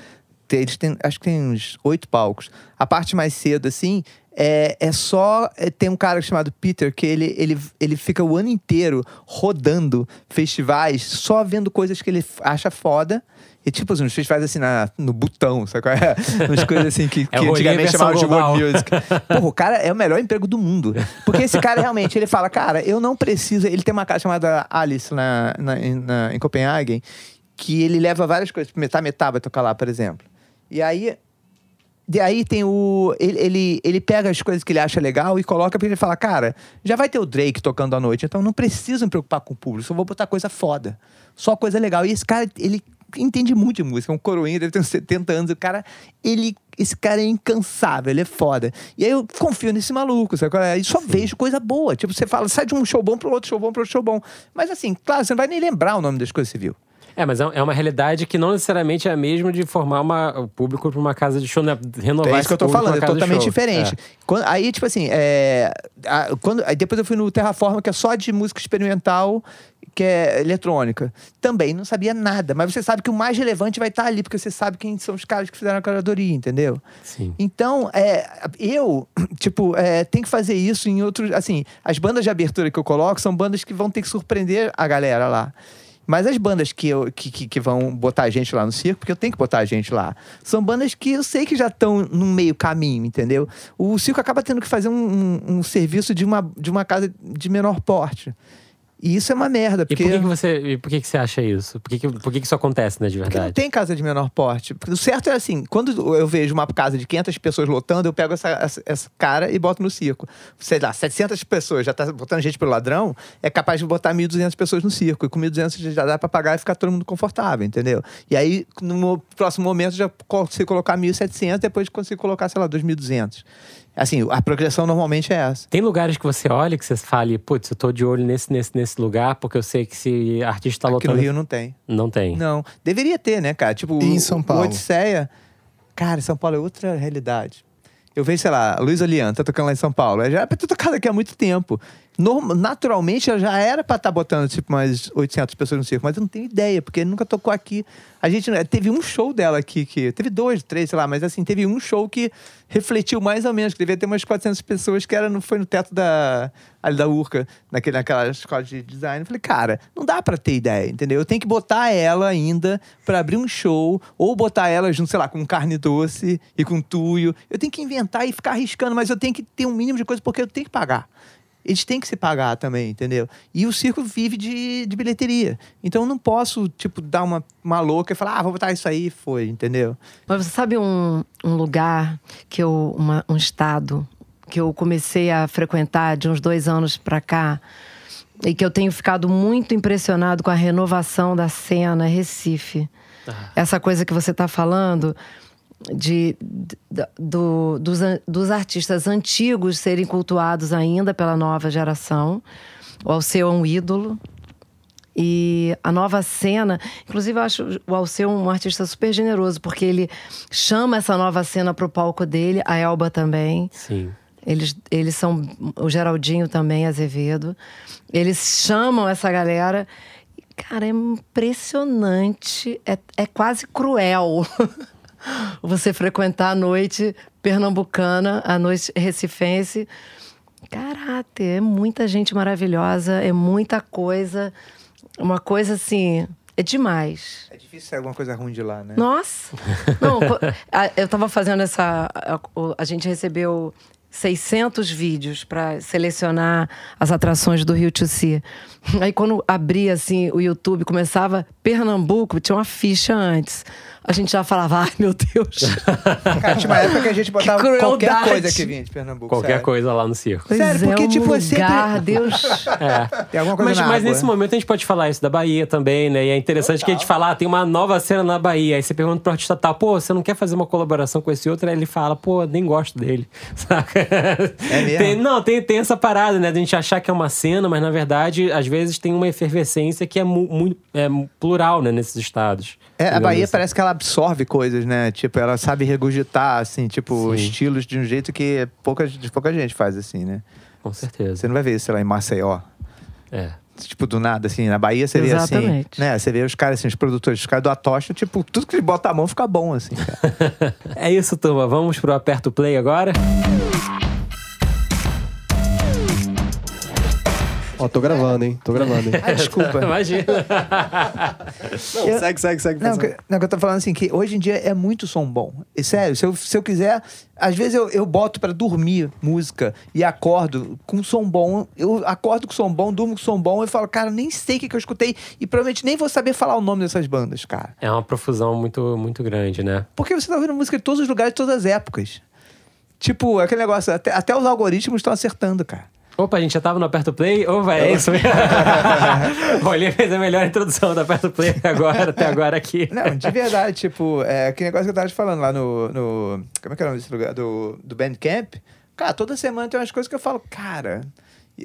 eles têm, acho que tem uns oito palcos. A parte mais cedo, assim, é, é só. é, tem um cara chamado Peter que ele, ele, ele fica o ano inteiro rodando festivais, só vendo coisas que ele acha foda. E tipo, assim, uns festivais assim na, no botão, sabe qual é? Umas coisas assim que, É que antigamente chamavam de world music. Porra, o cara é o melhor emprego do mundo. Porque esse cara realmente, ele fala, cara, eu não preciso. Ele tem uma casa chamada Alice na, na, em- na- em Copenhagen, que ele leva várias coisas. Metá Metá vai tocar lá, por exemplo. E aí. E aí tem o. Ele, ele, ele pega as coisas que ele acha legal e coloca pra ele falar, cara, já vai ter o Drake tocando à noite, então não preciso me preocupar com o público, só vou botar coisa foda. Só coisa legal. E esse cara, ele entende muito de música, é um coroinha, deve ter uns 70 anos. O cara, ele. Esse cara é incansável, ele é foda. E aí eu confio nesse maluco, sabe? é? E só vejo coisa boa. Tipo, você fala, sai de um show bom pro outro show bom pro outro show bom. Mas assim, claro, você não vai nem lembrar o nome das coisas que você viu. É, mas é é uma realidade que não necessariamente é a mesma de formar uma, o público para uma casa de show, né? renovar É isso que eu tô falando, é totalmente diferente. É. Quando- aí, tipo assim, é, a- quando, aí depois eu fui no Terraforma, que é só de música experimental, que é eletrônica. Também não sabia nada, mas você sabe que o mais relevante vai estar ali, porque você sabe quem são os caras que fizeram a curadoria, entendeu? Sim. Então, é, eu, tipo, é, tenho que fazer isso em outros. Assim, as bandas de abertura que eu coloco são bandas que vão ter que surpreender a galera lá. Mas as bandas que, eu, que, que, que vão botar a gente lá no circo, porque eu tenho que botar a gente lá, são bandas que eu sei que já estão num meio caminho, entendeu? O circo acaba tendo que fazer um, um, um serviço de uma, de uma casa de menor porte. E isso é uma merda, E porque. por que, que você, e por que, que você acha isso? Por que, que, por que, que isso acontece, né, de Porque não verdade? tem casa de menor porte. Porque o certo é assim, quando eu vejo uma casa de 500 pessoas lotando, eu pego essa, essa, essa cara e boto no circo. Sei lá, 700 pessoas, já tá botando gente pelo ladrão, é capaz de botar 1.200 pessoas no circo. E com 1.200 já dá pra pagar e ficar todo mundo confortável, entendeu? E aí, no mo- próximo momento, já consigo colocar 1.700, depois consigo colocar, sei lá, 2.200. Assim, a progressão normalmente é essa. Tem lugares que você olha que você fale, putz, eu tô de olho nesse, nesse, nesse lugar, porque eu sei que se artista tá Aqui no lotando. Rio não tem. Não tem. Não. Deveria ter, né, cara? Tipo, E em o- São o Paulo? Odisseia. Cara, São Paulo é outra realidade. Eu vejo, sei lá, a Luísa Lian tá tocando lá em São Paulo. Ela Já era pra ter tocado aqui há muito tempo. Naturalmente, ela já era pra estar botando, tipo, mais 800 pessoas no circo. Mas eu não tenho ideia, porque nunca tocou aqui. A gente... não- Teve um show dela aqui, que... Teve dois, três, sei lá. Mas, assim, teve um show que refletiu mais ou menos. Que devia ter umas 400 pessoas, que era, no- foi no teto da... Ali da Urca, naquele, naquela escola de design. Eu falei, cara, não dá pra ter ideia, entendeu? Eu tenho que botar ela ainda pra abrir um show, ou botar ela junto, sei lá, com carne doce e com tuyo. Eu tenho que inventar e ficar arriscando, mas eu tenho que ter um mínimo de coisa porque eu tenho que pagar. Eles têm que se pagar também, entendeu? E o circo vive de, de bilheteria. Então eu não posso, tipo, dar uma, uma louca e falar, ah, vou botar isso aí e foi, entendeu? Mas você sabe um, um lugar que eu. uma- um estado que eu comecei a frequentar de uns dois anos pra cá e que eu tenho ficado muito impressionado com a renovação da cena Recife. Essa coisa que você está falando de, de- do- dos, dos artistas antigos serem cultuados ainda pela nova geração. O Alceu é um ídolo, e a nova cena, inclusive eu acho o Alceu um artista super generoso, porque ele chama essa nova cena pro palco dele, a Elba também. Sim. Eles, eles são o Geraldinho também, Azevedo. Eles chamam essa galera. Cara, é impressionante. É, é quase cruel você frequentar a noite pernambucana, a noite recifense. Caráter, é muita gente maravilhosa, é muita coisa. Uma coisa assim, é demais. É difícil ser alguma coisa ruim de lá, né? Nossa! Não, eu tava fazendo essa. A, gente recebeu 600 vídeos para selecionar as atrações do Rio See. Aí quando abria assim o YouTube, começava Pernambuco, tinha uma ficha antes. A gente já falava, ai meu Deus. Cara, tinha uma época que a gente botava qualquer coisa que vinha de Pernambuco. Qualquer sério. coisa lá no circo. Pois Sério, é, porque, um tipo, é sempre- Deus. É. Tem alguma coisa Mas, na mas água. nesse momento a gente pode falar isso da Bahia também, né? E é interessante que a gente fala, ah, tem uma nova cena na Bahia. Aí você pergunta pro artista tal, pô, você não quer fazer uma colaboração com esse outro? Aí ele fala, pô, nem gosto dele. Saca? É mesmo? Tem- não, tem, tem essa parada, né? De a gente achar que é uma cena, mas na verdade, às vezes tem uma efervescência que é muito é plural, né? Nesses estados. É, a Bahia assim. parece que ela absorve coisas, né? Tipo, ela sabe regurgitar, assim, tipo, Sim. estilos de um jeito que pouca, pouca gente faz, assim, né? Com certeza. Você não vai ver isso, sei lá, em Maceió. É. Tipo, do nada, assim, na Bahia você vê assim, Exatamente. né? Você vê os caras, assim, os produtores, os caras do Atocha, tipo, tudo que ele bota a mão fica bom, assim, cara. É isso, turma. Vamos pro Aperto Play agora? Ó, tô gravando, hein? Tô gravando, hein? Ah, desculpa. Imagina. Não, Eu- segue, segue, segue. Não, que, não, que eu tô falando assim, que hoje em dia é muito som bom. E, sério, se eu, se eu quiser, às vezes eu, eu boto pra dormir música e acordo com som bom. Eu acordo com som bom, durmo com som bom e falo, cara, nem sei o que, que eu escutei. E provavelmente nem vou saber falar o nome dessas bandas, cara. É uma profusão muito, muito grande, né? Porque você tá ouvindo música de todos os lugares, de todas as épocas. Tipo, aquele negócio, até, até os algoritmos estão acertando, cara. Opa, a gente já tava no Aperto Play? Opa, é isso mesmo. o Olhinha fez a melhor introdução do Aperto Play agora, até agora aqui. Não, de verdade, tipo, é aquele negócio que eu tava te falando lá no. no como é que é o nome desse lugar? Do, do Bandcamp. Cara, toda semana tem umas coisas que eu falo, cara.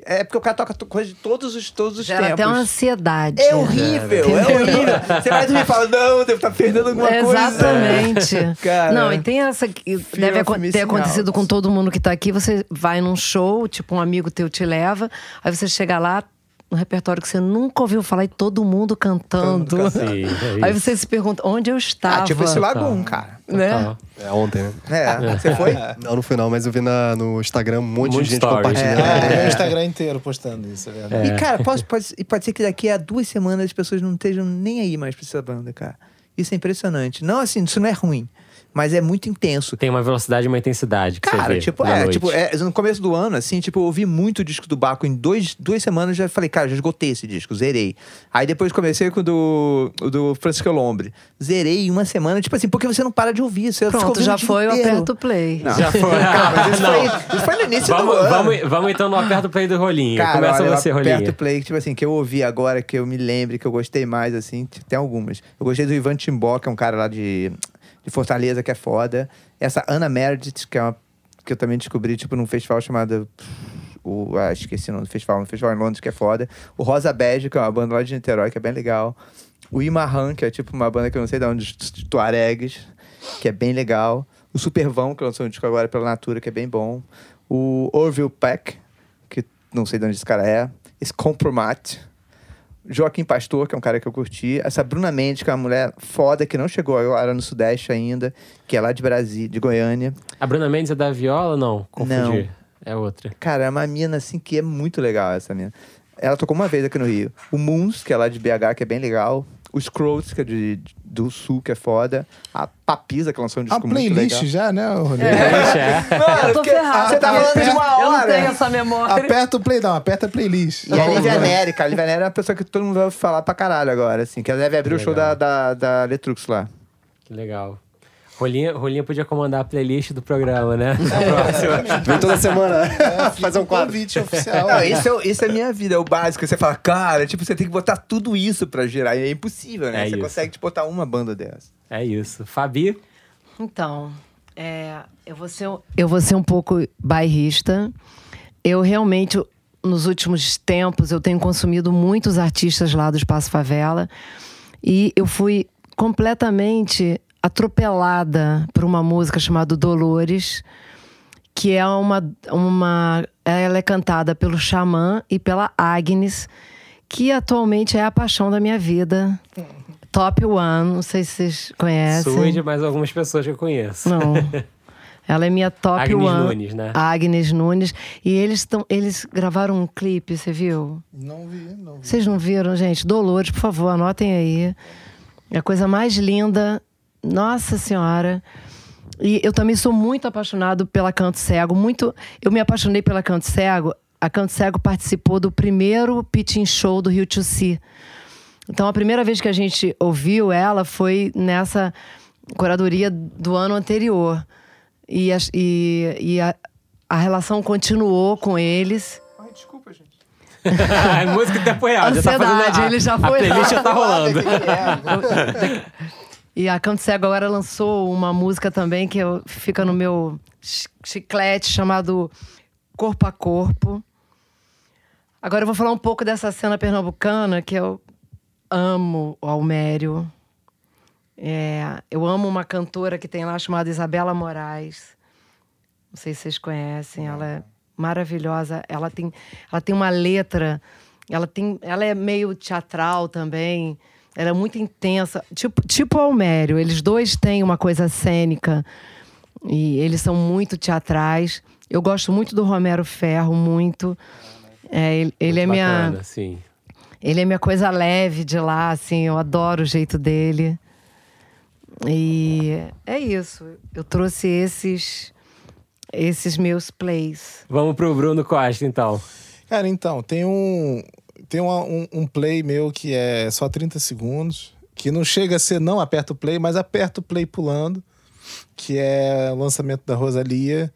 É porque o cara toca to- coisa de todos os, todos os Gera tempos. até uma ansiedade. É horrível, é horrível. Você vai dormir e fala, não, devo estar perdendo alguma coisa. Exatamente. Cara. Não, e tem essa que deve acon- ter acontecido out. com todo mundo que tá aqui. Você vai num show, tipo, um amigo teu te leva, aí você chega lá, um repertório que você nunca ouviu falar e todo mundo cantando. mundo Sim, é Aí você se pergunta, onde eu estava? Ah, tipo esse Lagoon, cara. né? Total. É ontem, né? É, você foi? Não, não fui não, mas eu vi na, no Instagram um monte Muito de gente stories. compartilhando. É, É. meu Instagram inteiro postando isso, é verdade. E, cara, pode, pode, e pode ser que daqui a duas semanas as pessoas não estejam nem aí mais pra essa banda, cara. Isso é impressionante. Não, assim, isso não é ruim, mas é muito intenso. Tem uma velocidade e uma intensidade que Cara, você vê tipo, é, noite. tipo, é, no começo do ano, assim, tipo, eu ouvi muito o disco do Baco em dois, duas semanas, já falei, cara, já esgotei esse disco, zerei. Aí depois comecei com o do, o do Francisco Lombre. Zerei em uma semana, tipo assim, porque você não para de ouvir, você Pronto, ouvindo já o foi o aperto play. Não. Já foi. Cara, isso, Não. foi, isso foi no início do Vamos, ano. vamos, vamos então no Aperto Play do Rolinho. Cara, Começa olha, você, aperto Rolinho. play, tipo assim, que eu ouvi agora, que eu me lembre, que eu gostei mais, assim, tem algumas. Eu gostei do Ivan Timbó, que é um cara lá de, de Fortaleza, que é foda. Essa Ana Meredith, que é uma que eu também descobri, tipo, num festival chamado... O, ah, esqueci o nome do festival, um festival em Londres, que é foda. O Rosa Bege, que é uma banda lá de Niterói, que é bem legal. O Imarran, que é tipo uma banda que eu não sei de onde, de Tuaregs, que é bem legal. O Supervão, que lançou um disco agora pela Natura, que é bem bom. O Orville Peck, que não sei de onde esse cara é. Esse Compromat. Joaquim Pastor, que é um cara que eu curti. Essa Bruna Mendes, que é uma mulher foda, que não chegou agora no Sudeste ainda, que é lá de Brasília, de Goiânia. A Bruna Mendes é da Viola? Não, confundi. É outra. Cara, é uma mina assim que é muito legal, essa mina. Ela tocou uma vez aqui no Rio. O Moons, que é lá de BH, que é bem legal. O Scrolls, que é de, de- do Sul, que é foda. A Papisa, que lançou um A disco muito legal. playlist já, né, Rodrigo? É. Mano, Eu tô ferrada. Você tá falando de uma hora. Eu não tenho essa memória. Aperta o play, não, aperta a playlist. E a Lívia cara. A Lívia Neri é uma pessoa que todo mundo vai falar pra caralho agora, assim. Que ela deve abrir o show da, Legal. da, da Letrux lá. Que legal. Rolinha, Rolinha podia comandar a playlist do programa, né? Próxima. Vem toda semana fazer um quadro. convite oficial. Não, isso é, isso é a minha vida, é o básico. Você fala, cara, tipo, você tem que botar tudo isso pra girar. E é impossível, né? É você isso. consegue tipo, botar uma banda dessa. É isso. Fabi, Então, é, eu, vou ser, um- eu vou ser um pouco bairrista. Eu realmente, nos últimos tempos, eu tenho consumido muitos artistas lá do Espaço Favela. E eu fui completamente atropelada por uma música chamada Dolores, que é uma, uma. Ela é cantada pelo Xamã e pela Agnes, que atualmente é a paixão da minha vida. Top One, não sei se vocês conhecem. e de mais algumas pessoas que eu conheço. Não. Ela é minha top Agnes one. Nunes, né? Agnes Nunes. E eles, tão, eles gravaram um clipe, você viu? Não vi, não vi. Vocês não viram, gente? Dolores, por favor, anotem aí. É a coisa mais linda. Nossa Senhora. E eu também sou muito apaixonado pela Canto Cego. Muito, eu me apaixonei pela Canto Cego. A Canto Cego participou do primeiro pitching show do Rio to See. Então, a primeira vez que a gente ouviu ela foi nessa curadoria do ano anterior. E, as- e, e a, a relação continuou com eles. Ai, desculpa, gente. a música em tempo real. já tá fazendo Ansiedade, a, ele já A foi playlist lá. já tá rolando. E a Canto Cego agora lançou uma música também que fica no meu chi- chiclete chamado Corpo a Corpo. Agora eu vou falar um pouco dessa cena pernambucana que eu amo o Almério. É, eu amo uma cantora que tem lá chamada Isabela Moraes. Não sei se vocês conhecem, ela é maravilhosa. Ela tem, ela tem uma letra, ela, tem, ela é meio teatral também. Ela é muito intensa, tipo, tipo o Almério. Eles dois têm uma coisa cênica e eles são muito teatrais. Eu gosto muito do Romero Ferro, muito. É, ele ele é Muito minha bacana, sim. ele é minha coisa leve de lá, assim, eu adoro o jeito dele. E é isso. Eu trouxe esses esses meus plays. Vamos pro Bruno Costa, então. Cara, então, tem um. Tem uma- um, um play meu que é só 30 segundos. Que não chega a ser não aperta o play, mas aperta o play pulando. Que é o lançamento da Rosalia.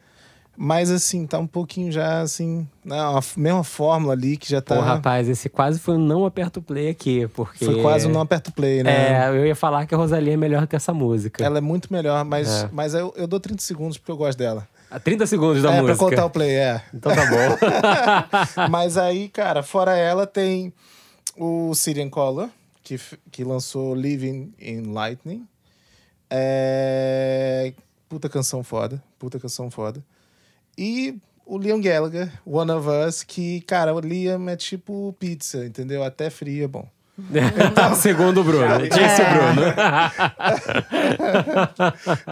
Mas assim, tá um pouquinho já assim. Não, a f- mesma fórmula ali que já tá. Pô, rapaz, esse quase foi um não aperto play aqui, porque... Foi quase um não aperta o play, né? É, eu ia falar que a Rosalia é melhor que essa música. Ela é muito melhor, mas, É. mas eu, eu dou 30 segundos porque eu gosto dela. A 30 segundos da é, música. pra contar o play, é. Então tá bom. Mas aí, cara, fora ela tem o Syrian Color, que, que lançou Living in Lightning. É... Puta canção foda, puta canção foda. E o Liam Gallagher, One of Us, que, cara, o Liam é tipo pizza, entendeu? Até frio é bom. Segundo o Bruno. Disse o Bruno.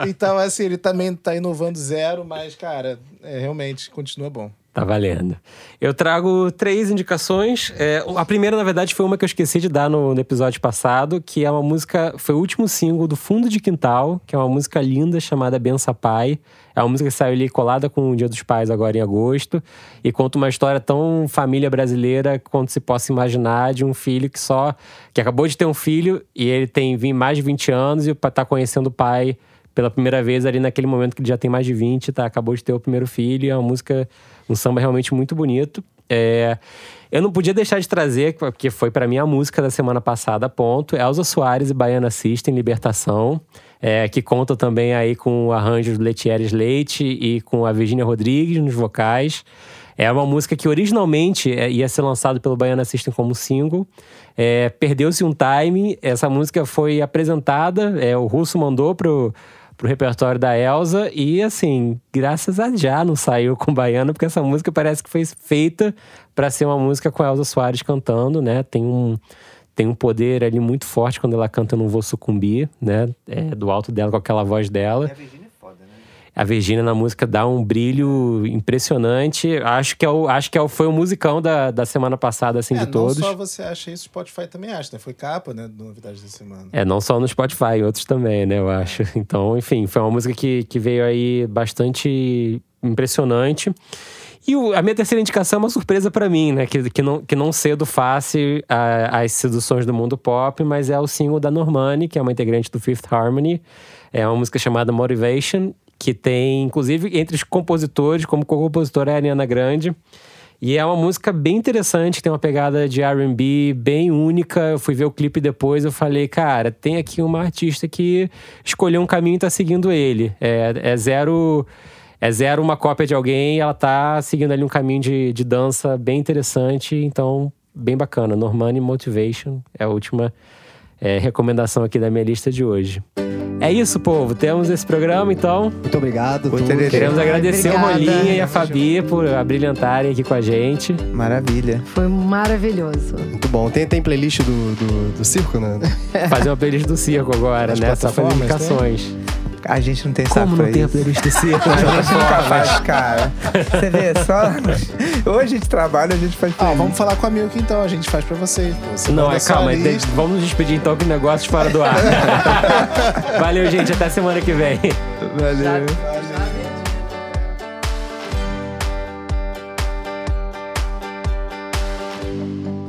Então, assim, ele também tá inovando zero, mas, cara, é, realmente continua bom. Tá valendo. Eu trago três indicações. É, a primeira, na verdade, foi uma que eu esqueci de dar no, no episódio passado, que é uma música. Foi o último single do Fundo de Quintal, que é uma música linda chamada Bença Pai. É uma música que saiu ali colada com o Dia dos Pais agora em agosto. E conta uma história tão família brasileira quanto se possa imaginar de um filho que só. que acabou de ter um filho e ele tem mais de 20 anos e tá conhecendo o pai pela primeira vez ali naquele momento que ele já tem mais de 20, tá? Acabou de ter o primeiro filho. É uma música, um samba realmente muito bonito. É, eu não podia deixar de trazer, porque foi pra mim a música da semana passada, ponto. Elza Soares e Baiana System, Libertação. é, que conta também aí com o arranjo do Letieres Leite e com a Virginia Rodrigues nos vocais. É uma música que originalmente é, ia ser lançada pelo Baiana System como single. É, Perdeu-se um time. Essa música foi apresentada, é, o Russo mandou pro, pro repertório da Elsa. E assim, graças a já não saiu com Baiana, porque essa música parece que foi feita para ser uma música com a Elsa Soares cantando, né? Tem um. Tem um poder ali muito forte quando ela canta Não Vou Sucumbir, né? É, do alto dela, com aquela voz dela. é? A Virgínia na música dá um brilho impressionante. Acho que, é o, acho que é o, foi o musicão da, da semana passada, assim, é, de todos. Não só você acha isso, Spotify também acha, né? Foi capa, né? Do Novidades da Semana. É, não só no Spotify, outros também, né, eu acho. Então, enfim, foi uma música que, que veio aí bastante impressionante. E o- a minha terceira indicação é uma surpresa pra mim, né? Que, que, não, que não cedo face às seduções do mundo pop, mas é o single da Normani, que é uma integrante do Fifth Harmony. É uma música chamada Motivation, que tem, inclusive, entre os compositores, como co-compositora é a Ariana Grande. E é uma música bem interessante, tem uma pegada de R&B bem única. Eu fui ver o clipe depois, eu falei, cara, tem aqui uma artista que escolheu um caminho e tá seguindo ele. É, é zero é zero uma cópia de alguém, ela tá seguindo ali um caminho de, de dança bem interessante, então bem bacana. Normani Motivation é a última é, recomendação aqui da minha lista de hoje. É isso, povo. Temos esse programa, então. Muito obrigado. Queremos agradecer o Obrigada. Rolinha e a Fabi por abrilhantarem aqui com a gente. Maravilha. Foi maravilhoso. Muito bom. Tem, tem playlist do, do, do circo, né? Fazer uma playlist do circo agora, Nas né? Só fazer indicações. A gente não tem Como saco não pra tem a playlist desse? A gente nunca faz, cara. Você vê, só. Ou a gente trabalha, a gente faz Ah, playlist. vamos falar com a Milk então, a gente faz pra você. Você Não, é calma, vamos nos despedir então que negócios fora do ar. Valeu, gente, até semana que vem. Valeu.